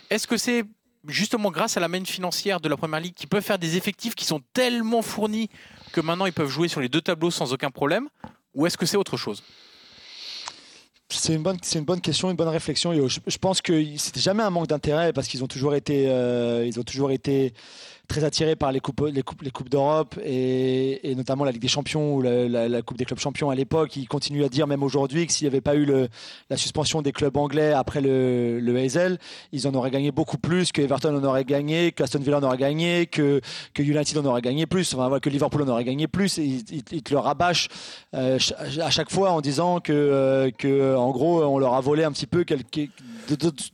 Est-ce que c'est justement grâce à la manne financière de la Première Ligue qui peuvent faire des effectifs qui sont tellement fournis que maintenant ils peuvent jouer sur les deux tableaux sans aucun problème? Ou est-ce que c'est autre chose? C'est une bonne, c'est une bonne question, une bonne réflexion. Je, pense que c'était jamais un manque d'intérêt parce qu'ils ont toujours été, euh, ils ont toujours été très attiré par les coupes, les coupes, les coupes d'Europe et, notamment la Ligue des Champions ou la, Coupe des clubs champions à l'époque. Ils continuent à dire même aujourd'hui que s'il n'y avait pas eu la suspension des clubs anglais après le, le Hazel, ils en auraient gagné beaucoup plus, que Everton en aurait gagné, que Aston Villa en aurait gagné, que, que United en aurait gagné plus, enfin, que Liverpool en aurait gagné plus. Et te le rabâchent euh, à chaque fois en disant que, euh, que, en gros, on leur a volé un petit peu quelques,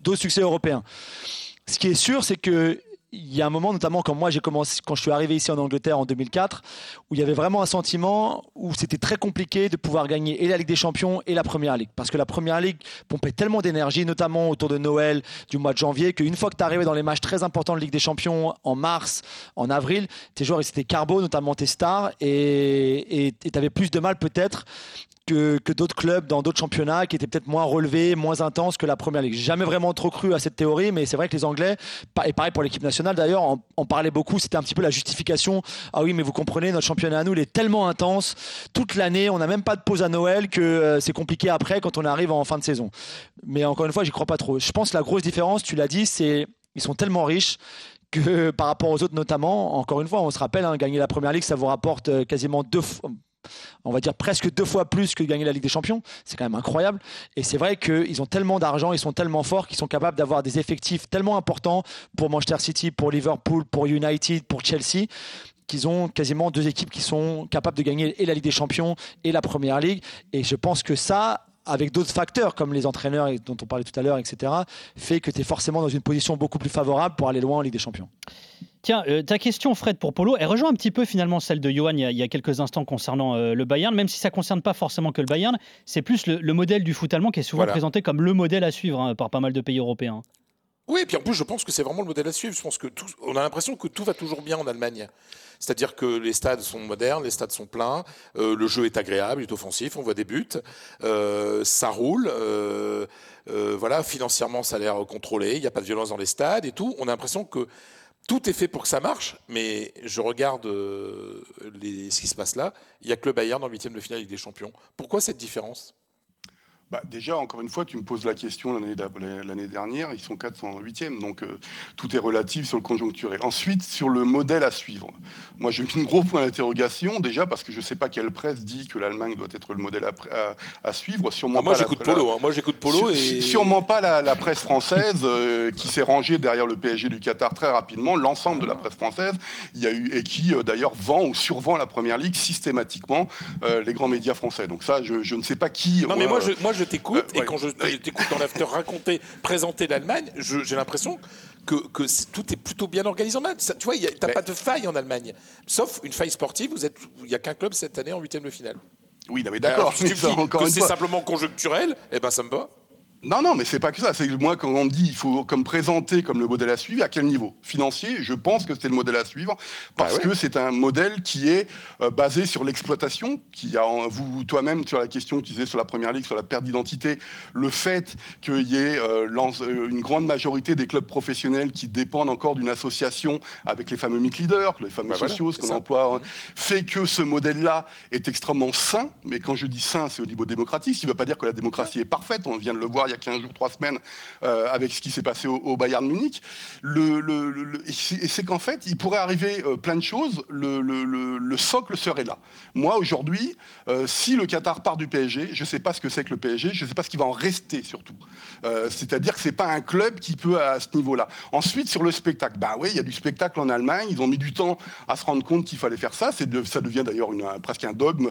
d'autres succès européens. Ce qui est sûr, c'est que il y a un moment, notamment quand moi j'ai commencé, quand je suis arrivé ici en Angleterre en 2004, où il y avait vraiment un sentiment où c'était très compliqué de pouvoir gagner et la Ligue des Champions et la Première Ligue, parce que la Première Ligue pompait tellement d'énergie, notamment autour de Noël, du mois de janvier, qu'une fois que tu arrivais dans les matchs très importants de Ligue des Champions en mars, en avril, tes joueurs étaient carbo, notamment tes stars, et tu avais plus de mal peut-être que, d'autres clubs dans d'autres championnats qui étaient peut-être moins relevés, moins intenses que la première ligue. J'ai jamais vraiment trop cru à cette théorie, mais c'est vrai que les Anglais, et pareil pour l'équipe nationale d'ailleurs, en, parlaient beaucoup. C'était un petit peu la justification. Ah oui, mais vous comprenez, notre championnat à nous, il est tellement intense toute l'année. On n'a même pas de pause à Noël que euh, c'est compliqué après quand on arrive en fin de saison. Mais encore une fois, j'y crois pas trop. Je pense que la grosse différence, tu l'as dit, c'est ils sont tellement riches que par rapport aux autres notamment, encore une fois, on se rappelle, hein, gagner la première ligue, ça vous rapporte euh, quasiment deux fois on va dire presque deux fois plus que gagner la Ligue des Champions. C'est quand même incroyable. Et c'est vrai qu'ils ont tellement d'argent, ils sont tellement forts qu'ils sont capables d'avoir des effectifs tellement importants pour Manchester City, pour Liverpool, pour United, pour Chelsea qu'ils ont quasiment deux équipes qui sont capables de gagner et la Ligue des Champions et la Première Ligue. Et je pense que ça, avec d'autres facteurs comme les entraîneurs dont on parlait tout à l'heure, etc., fait que tu es forcément dans une position beaucoup plus favorable pour aller loin en Ligue des Champions. Tiens, euh, ta question, Fred, pour Polo, elle rejoint un petit peu finalement celle de Johan il y a, quelques instants concernant euh, le Bayern, même si ça ne concerne pas forcément que le Bayern, c'est plus le, modèle du foot allemand qui est souvent présenté comme le modèle à suivre hein, par pas mal de pays européens. Oui, et puis en plus, je pense que c'est vraiment le modèle à suivre. Je pense que tout, on a l'impression que tout va toujours bien en Allemagne. C'est-à-dire que les stades sont modernes, les stades sont pleins, euh, le jeu est agréable, il est offensif, on voit des buts, ça roule. voilà, financièrement, ça a l'air contrôlé, il n'y a pas de violence dans les stades et tout. On a l'impression que tout est fait pour que ça marche, mais je regarde euh, ce qui se passe là. Il n'y a que le Bayern le huitième de finale Ligue des Champions. Pourquoi cette différence? Bah, déjà, encore une fois, tu me poses la question l'année dernière, ils sont 408e, donc euh, tout est relatif sur le conjoncturel. Ensuite, sur le modèle à suivre. Moi, j'ai mis un gros point d'interrogation, déjà parce que je ne sais pas quelle presse dit que l'Allemagne doit être le modèle à, à- à suivre. Sûrement Ah, moi, j'écoute Polo. hein. Moi, j'écoute Polo et. Sûrement pas la, la presse française euh, qui s'est rangée derrière le PSG du Qatar très rapidement, l'ensemble de la presse française, il y a eu, et qui euh, d'ailleurs vend ou survend la première ligue systématiquement les grands médias français. Donc ça, je, je ne sais pas qui. Non, mais moi, je, moi, je t'écoute, euh, et quand je t'écoute dans l'after raconter, présenter l'Allemagne, j'ai l'impression que, tout est plutôt bien organisé en Allemagne. Ça, tu vois, y t'as pas de faille en Allemagne. Sauf une faille sportive, vous êtes, il n'y a qu'un club cette année en huitième de finale. Oui, d'accord. Si tu dis que c'est simplement conjoncturel, eh ben ça me va. Non, non, mais c'est pas que ça. C'est moi, quand on me dit il faut comme présenter comme le modèle à suivre, à quel niveau? Financier, je pense que c'est le modèle à suivre parce Ah ouais. que c'est un modèle qui est euh, basé sur l'exploitation, qui a en- vous toi-même sur la question que tu disais sur la première ligue, sur la perte d'identité, le fait qu'il y ait euh, euh, une grande majorité des clubs professionnels qui dépendent encore d'une association avec les fameux MIC leaders, les fameux Bah socios, qu'on emploie, hein, fait que ce modèle-là est extrêmement sain. Mais quand je dis sain, c'est au niveau démocratique. Ce qui ne veut pas dire que la démocratie est parfaite. On vient de le voir il y a 15 jours, 3 semaines, euh, avec ce qui s'est passé au, Bayern Munich. Et c'est qu'en fait, il pourrait arriver euh, plein de choses. Le, le- le- le socle serait là. Moi, aujourd'hui, euh, si le Qatar part du PSG, je ne sais pas ce que c'est que le PSG, je ne sais pas ce qui va en rester surtout. C'est-à-dire que c'est pas un club qui peut à ce niveau-là. Ensuite, sur le spectacle, bah oui, il y a du spectacle en Allemagne. Ils ont mis du temps à se rendre compte qu'il fallait faire ça. Ça devient d'ailleurs presque un dogme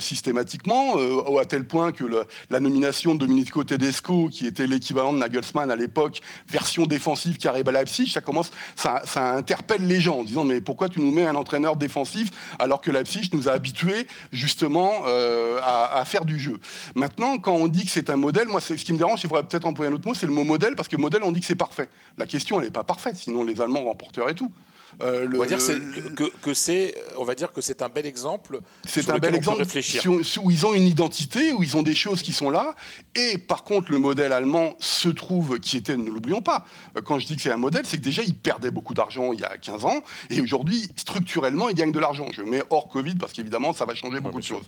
systématiquement, à tel point que la nomination de Domenico Tedesco, qui était l'équivalent de Nagelsmann à l'époque, version défensive qui arrive à Leipzig, ça commence, ça, interpelle les gens en disant mais pourquoi tu nous mets un entraîneur défensif alors que Leipzig nous a habitués justement euh, à, faire du jeu? Maintenant, quand on dit que c'est un modèle, moi, ce qui me dérange, il faudrait peut-être employer un autre mot, c'est le mot modèle, parce que modèle, on dit que c'est parfait. La question, elle n'est pas parfaite, sinon les Allemands remporteraient tout. Euh, le- On va dire le- que, que c'est, on va dire que c'est un bel exemple. c'est un bel exemple réfléchir. où ils ont une identité, où ils ont des choses qui sont là. Et par contre, le modèle allemand se trouve, qui était, ne l'oublions pas, euh, quand je dis que c'est un modèle, c'est que déjà, ils perdaient beaucoup d'argent il y a 15 ans. Et aujourd'hui, structurellement, ils gagnent de l'argent. Je mets hors Covid, parce qu'évidemment, ça va changer beaucoup de choses.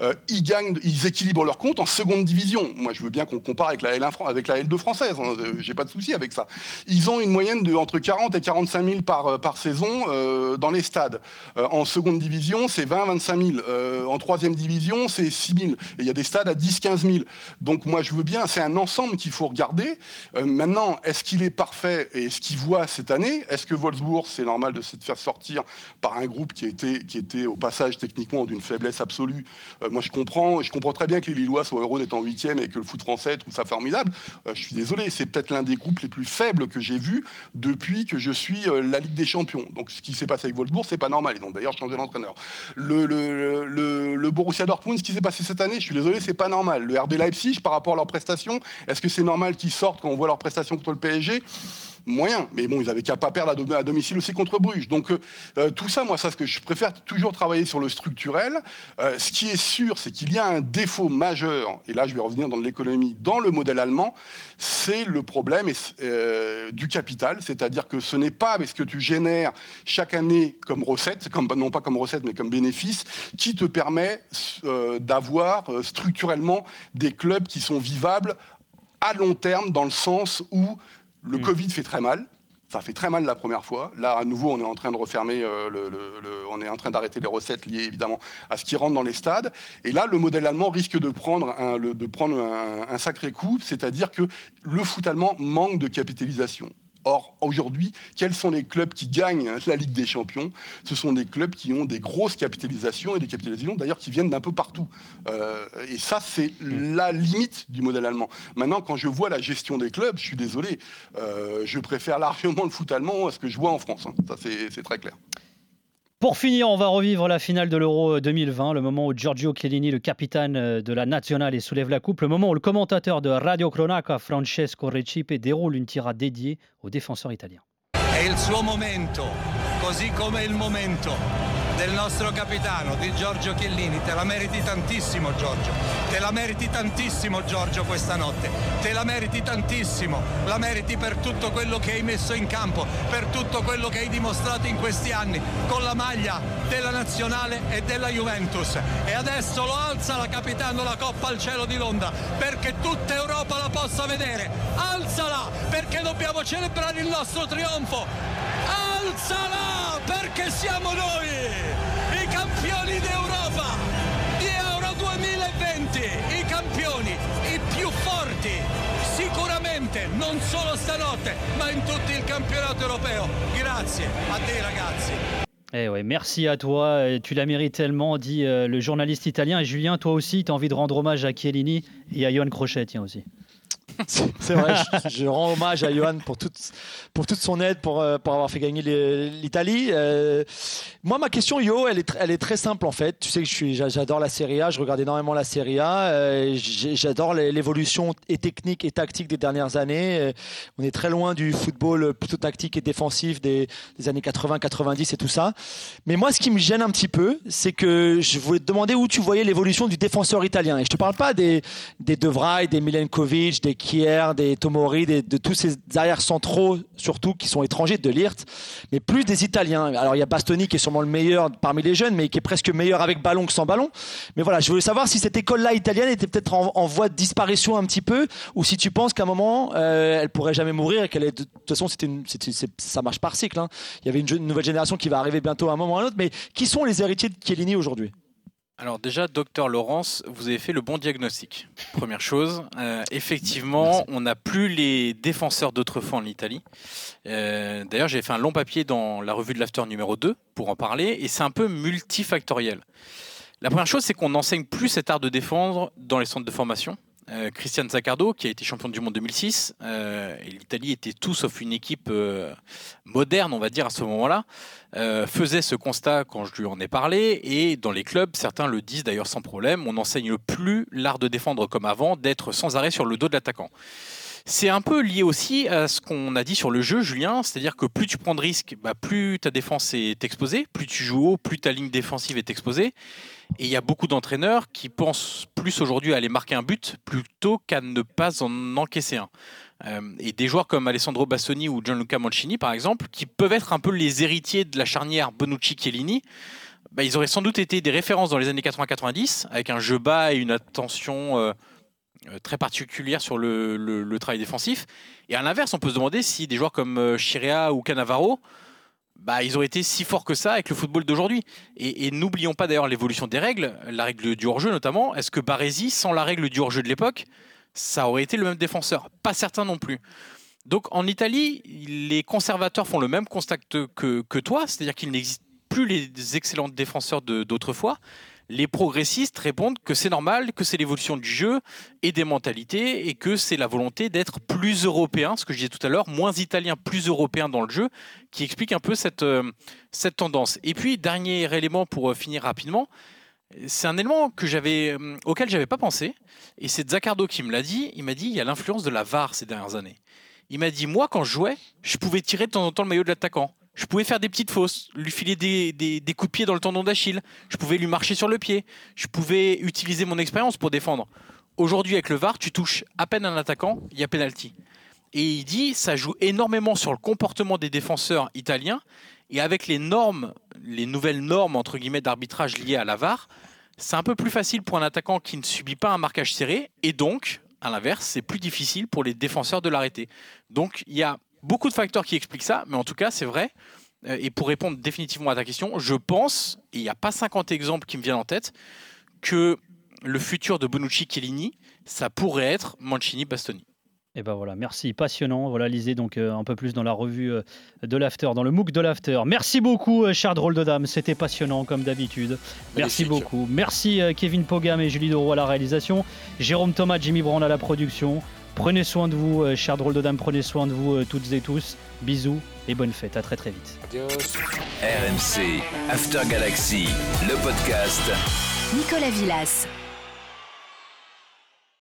Euh, ils gagnent, ils équilibrent leur compte en seconde division. Moi, je veux bien qu'on compare avec la L1, fran- avec la L2 française. hein, J'ai pas de souci avec ça. Ils ont une moyenne de entre 40 et 45 000 par, par saison euh, dans les stades. Euh, en seconde division, c'est 20 25 000. Euh, en troisième division, c'est 6 000. Et il y a des stades à 10 15 000. Donc moi, je veux bien. C'est un ensemble qu'il faut regarder. Euh, maintenant, est-ce qu'il est parfait et est-ce qu'il voit cette année? Est-ce que Wolfsburg, c'est normal de se faire sortir par un groupe qui était, qui était au passage techniquement d'une faiblesse absolue? Moi, je comprends, je comprends très bien que les Lillois soient heureux d'être en huitième et que le foot français trouve ça formidable. Je suis désolé, c'est peut-être l'un des groupes les plus faibles que j'ai vus depuis que je suis la Ligue des Champions. Donc, ce qui s'est passé avec Wolfsburg, c'est pas normal. Ils ont d'ailleurs changé d'entraîneur. Le, Borussia Dortmund, ce qui s'est passé cette année, je suis désolé, c'est pas normal. Le RB Leipzig, par rapport à leurs prestations, est-ce que c'est normal qu'ils sortent quand on voit leurs prestations contre le PSG moyen. Mais bon, ils avaient qu'à pas perdre à, dom- à domicile aussi contre Bruges. Donc euh, euh, tout ça, moi, ça, ce que je préfère toujours travailler sur le structurel. Euh, ce qui est sûr, c'est qu'il y a un défaut majeur. Et là, je vais revenir dans l'économie, dans le modèle allemand, c'est le problème du capital, c'est-à-dire que ce n'est pas ce que tu génères chaque année comme recette, non pas comme recette, mais comme bénéfice, qui te permet d'avoir structurellement des clubs qui sont vivables à long terme, dans le sens où le Covid fait très mal. Ça fait très mal la première fois. Là, à nouveau, on est en train de refermer, euh, le, le- le- on est en train d'arrêter les recettes liées évidemment à ce qui rentre dans les stades. Et là, le modèle allemand risque de prendre un, le- de prendre un, un sacré coup, c'est-à-dire que le foot allemand manque de capitalisation. Or, aujourd'hui, quels sont les clubs qui gagnent la Ligue des Champions? Ce sont des clubs qui ont des grosses capitalisations et des capitalisations d'ailleurs qui viennent d'un peu partout. Euh, et ça, c'est la limite du modèle allemand. Maintenant, quand je vois la gestion des clubs, je suis désolé, euh, je préfère largement le foot allemand à ce que je vois en France. hein. Ça, c'est c'est très clair. Pour finir, on va revivre la finale de l'Euro 2020, le moment où Giorgio Chiellini, le capitaine euh, de la nationale, soulève la coupe, le moment où le commentateur de Radio Cronaca, Francesco Recipe, déroule une tirade dédiée aux défenseurs italiens. È il suo momento, così come il momento del nostro capitano, di Giorgio Chiellini. Te la meriti tantissimo Giorgio, te la meriti tantissimo Giorgio questa notte, te la meriti tantissimo, la meriti per tutto quello che hai messo in campo, per tutto quello che hai dimostrato in questi anni con la maglia della nazionale e della Juventus. E adesso lo alza la capitano la Coppa al cielo di Londra perché tutta Europa la possa vedere. Alzala perché dobbiamo celebrare il nostro trionfo. Alzala perché siamo noi i campioni d'Europa di Euro 2020, i campioni, i più forti, sicuramente non solo stanotte, ma in tutto il campionato europeo. Grazie a te ragazzi. Eh ouais, merci à toi, tu la mérites tellement, dit euh, le journaliste italien. Et Julien, toi aussi, tu as envie de rendre hommage à Chiellini et à Johan Crochet, tiens aussi. C'est vrai, je, rends hommage à Johan pour toute, pour toute son aide, pour, euh, pour avoir fait gagner l'Italie. Euh, moi, ma question, Yo, elle est, elle est très simple en fait. Tu sais que j'adore la Serie A, je regarde énormément la Serie A. Euh, j'adore l'évolution et technique et tactique des dernières années. On est très loin du football plutôt tactique et défensif des, des années 80, 90 et tout ça. Mais moi, ce qui me gêne un petit peu, c'est que je voulais te demander où tu voyais l'évolution du défenseur italien. Et je te parle pas des, des De Vrij, des Milenkovic, des Kier, des Tomori, de tous ces arrières centraux, surtout qui sont étrangers, de Lirt, mais plus des Italiens. Alors il y a Bastoni qui est sûrement le meilleur parmi les jeunes, mais qui est presque meilleur avec ballon que sans ballon. Mais voilà, je voulais savoir si cette école-là italienne était peut-être en, voie de disparition un petit peu, ou si tu penses qu'à un moment euh, elle pourrait jamais mourir et qu'elle est de toute façon ça marche par cycle. Hein. Il y avait une, une nouvelle génération qui va arriver bientôt à un moment ou à un autre. Mais qui sont les héritiers de Chiellini aujourd'hui? Alors déjà, docteur Laurence, vous avez fait le bon diagnostic. Première chose, euh, effectivement, Merci. on n'a plus les défenseurs d'autrefois en Italie. Euh, D'ailleurs, j'ai fait un long papier dans la revue de l'After numéro 2 pour en parler, et c'est un peu multifactoriel. La première chose, c'est qu'on n'enseigne plus cet art de défendre dans les centres de formation. Euh, Christian Zaccardo, qui a été champion du monde 2006, euh, et l'Italie était tout sauf une équipe euh, moderne, on va dire, à ce moment-là, euh, faisait ce constat quand je lui en ai parlé, et dans les clubs, certains le disent d'ailleurs sans problème, on n'enseigne plus l'art de défendre comme avant, d'être sans arrêt sur le dos de l'attaquant. C'est un peu lié aussi à ce qu'on a dit sur le jeu, Julien, c'est-à-dire que plus tu prends de risques, bah, plus ta défense est exposée, plus tu joues haut, plus ta ligne défensive est exposée. Et il y a beaucoup d'entraîneurs qui pensent plus aujourd'hui à aller marquer un but plutôt qu'à ne pas en encaisser un. Euh, et des joueurs comme Alessandro Bastoni ou Gianluca Mancini, par exemple, qui peuvent être un peu les héritiers de la charnière Bonucci-Chiellini, bah, ils auraient sans doute été des références dans les années 80-90, avec un jeu bas et une attention euh, très particulière sur le, travail défensif. Et à l'inverse, on peut se demander si des joueurs comme euh, Chirea ou Cannavaro, bah, ils auraient été si forts que ça avec le football d'aujourd'hui. Et, et n'oublions pas d'ailleurs l'évolution des règles, la règle du hors-jeu notamment. Est-ce que Baresi, sans la règle du hors-jeu de l'époque, ça aurait été le même défenseur? Pas certain non plus. Donc en Italie, les conservateurs font le même constat que, que toi, c'est-à-dire qu'il n'existe plus les excellents défenseurs d'autrefois. Les progressistes répondent que c'est normal, que c'est l'évolution du jeu et des mentalités, et que c'est la volonté d'être plus européen, ce que je disais tout à l'heure, moins italien, plus européen dans le jeu, qui explique un peu cette, euh, tendance. Et puis, dernier élément pour euh, finir rapidement, c'est un élément que j'avais, euh, auquel j'avais pas pensé, et c'est Zaccardo qui me l'a dit. Il m'a dit il y a l'influence de la VAR ces dernières années. Il m'a dit moi quand je jouais, je pouvais tirer de temps en temps le maillot de l'attaquant. Je pouvais faire des petites fausses, lui filer des, coups de pied dans le tendon d'Achille. Je pouvais lui marcher sur le pied. Je pouvais utiliser mon expérience pour défendre. Aujourd'hui, avec le VAR, tu touches à peine un attaquant, il y a penalty. Et il dit ça joue énormément sur le comportement des défenseurs italiens. Et avec les normes, les nouvelles normes entre guillemets d'arbitrage liées à la VAR, c'est un peu plus facile pour un attaquant qui ne subit pas un marquage serré. Et donc, à l'inverse, c'est plus difficile pour les défenseurs de l'arrêter. Donc, il y a beaucoup de facteurs qui expliquent ça, mais en tout cas, c'est vrai. Euh, Et pour répondre définitivement à ta question, je pense, et il n'y a pas 50 exemples qui me viennent en tête, que le futur de Bonucci-Chiellini, ça pourrait être Mancini-Bastoni. Et ben voilà, merci, passionnant. Voilà, lisez donc euh, un peu plus dans la revue euh, de l'After, dans le MOOC de l'After. Merci beaucoup, euh, cher drôle de dame, c'était passionnant comme d'habitude. Merci Magnifique. beaucoup. Merci Kevin Pogam et Julie Doroux à la réalisation, Jérôme Thomas, Jimmy Brand à la production. Prenez soin de vous, euh, cher drôle de dame, prenez soin de vous euh, toutes et tous. Bisous et bonne fête, à très très vite. Adios. RMC After Galaxy, le podcast. Nicolas Villas.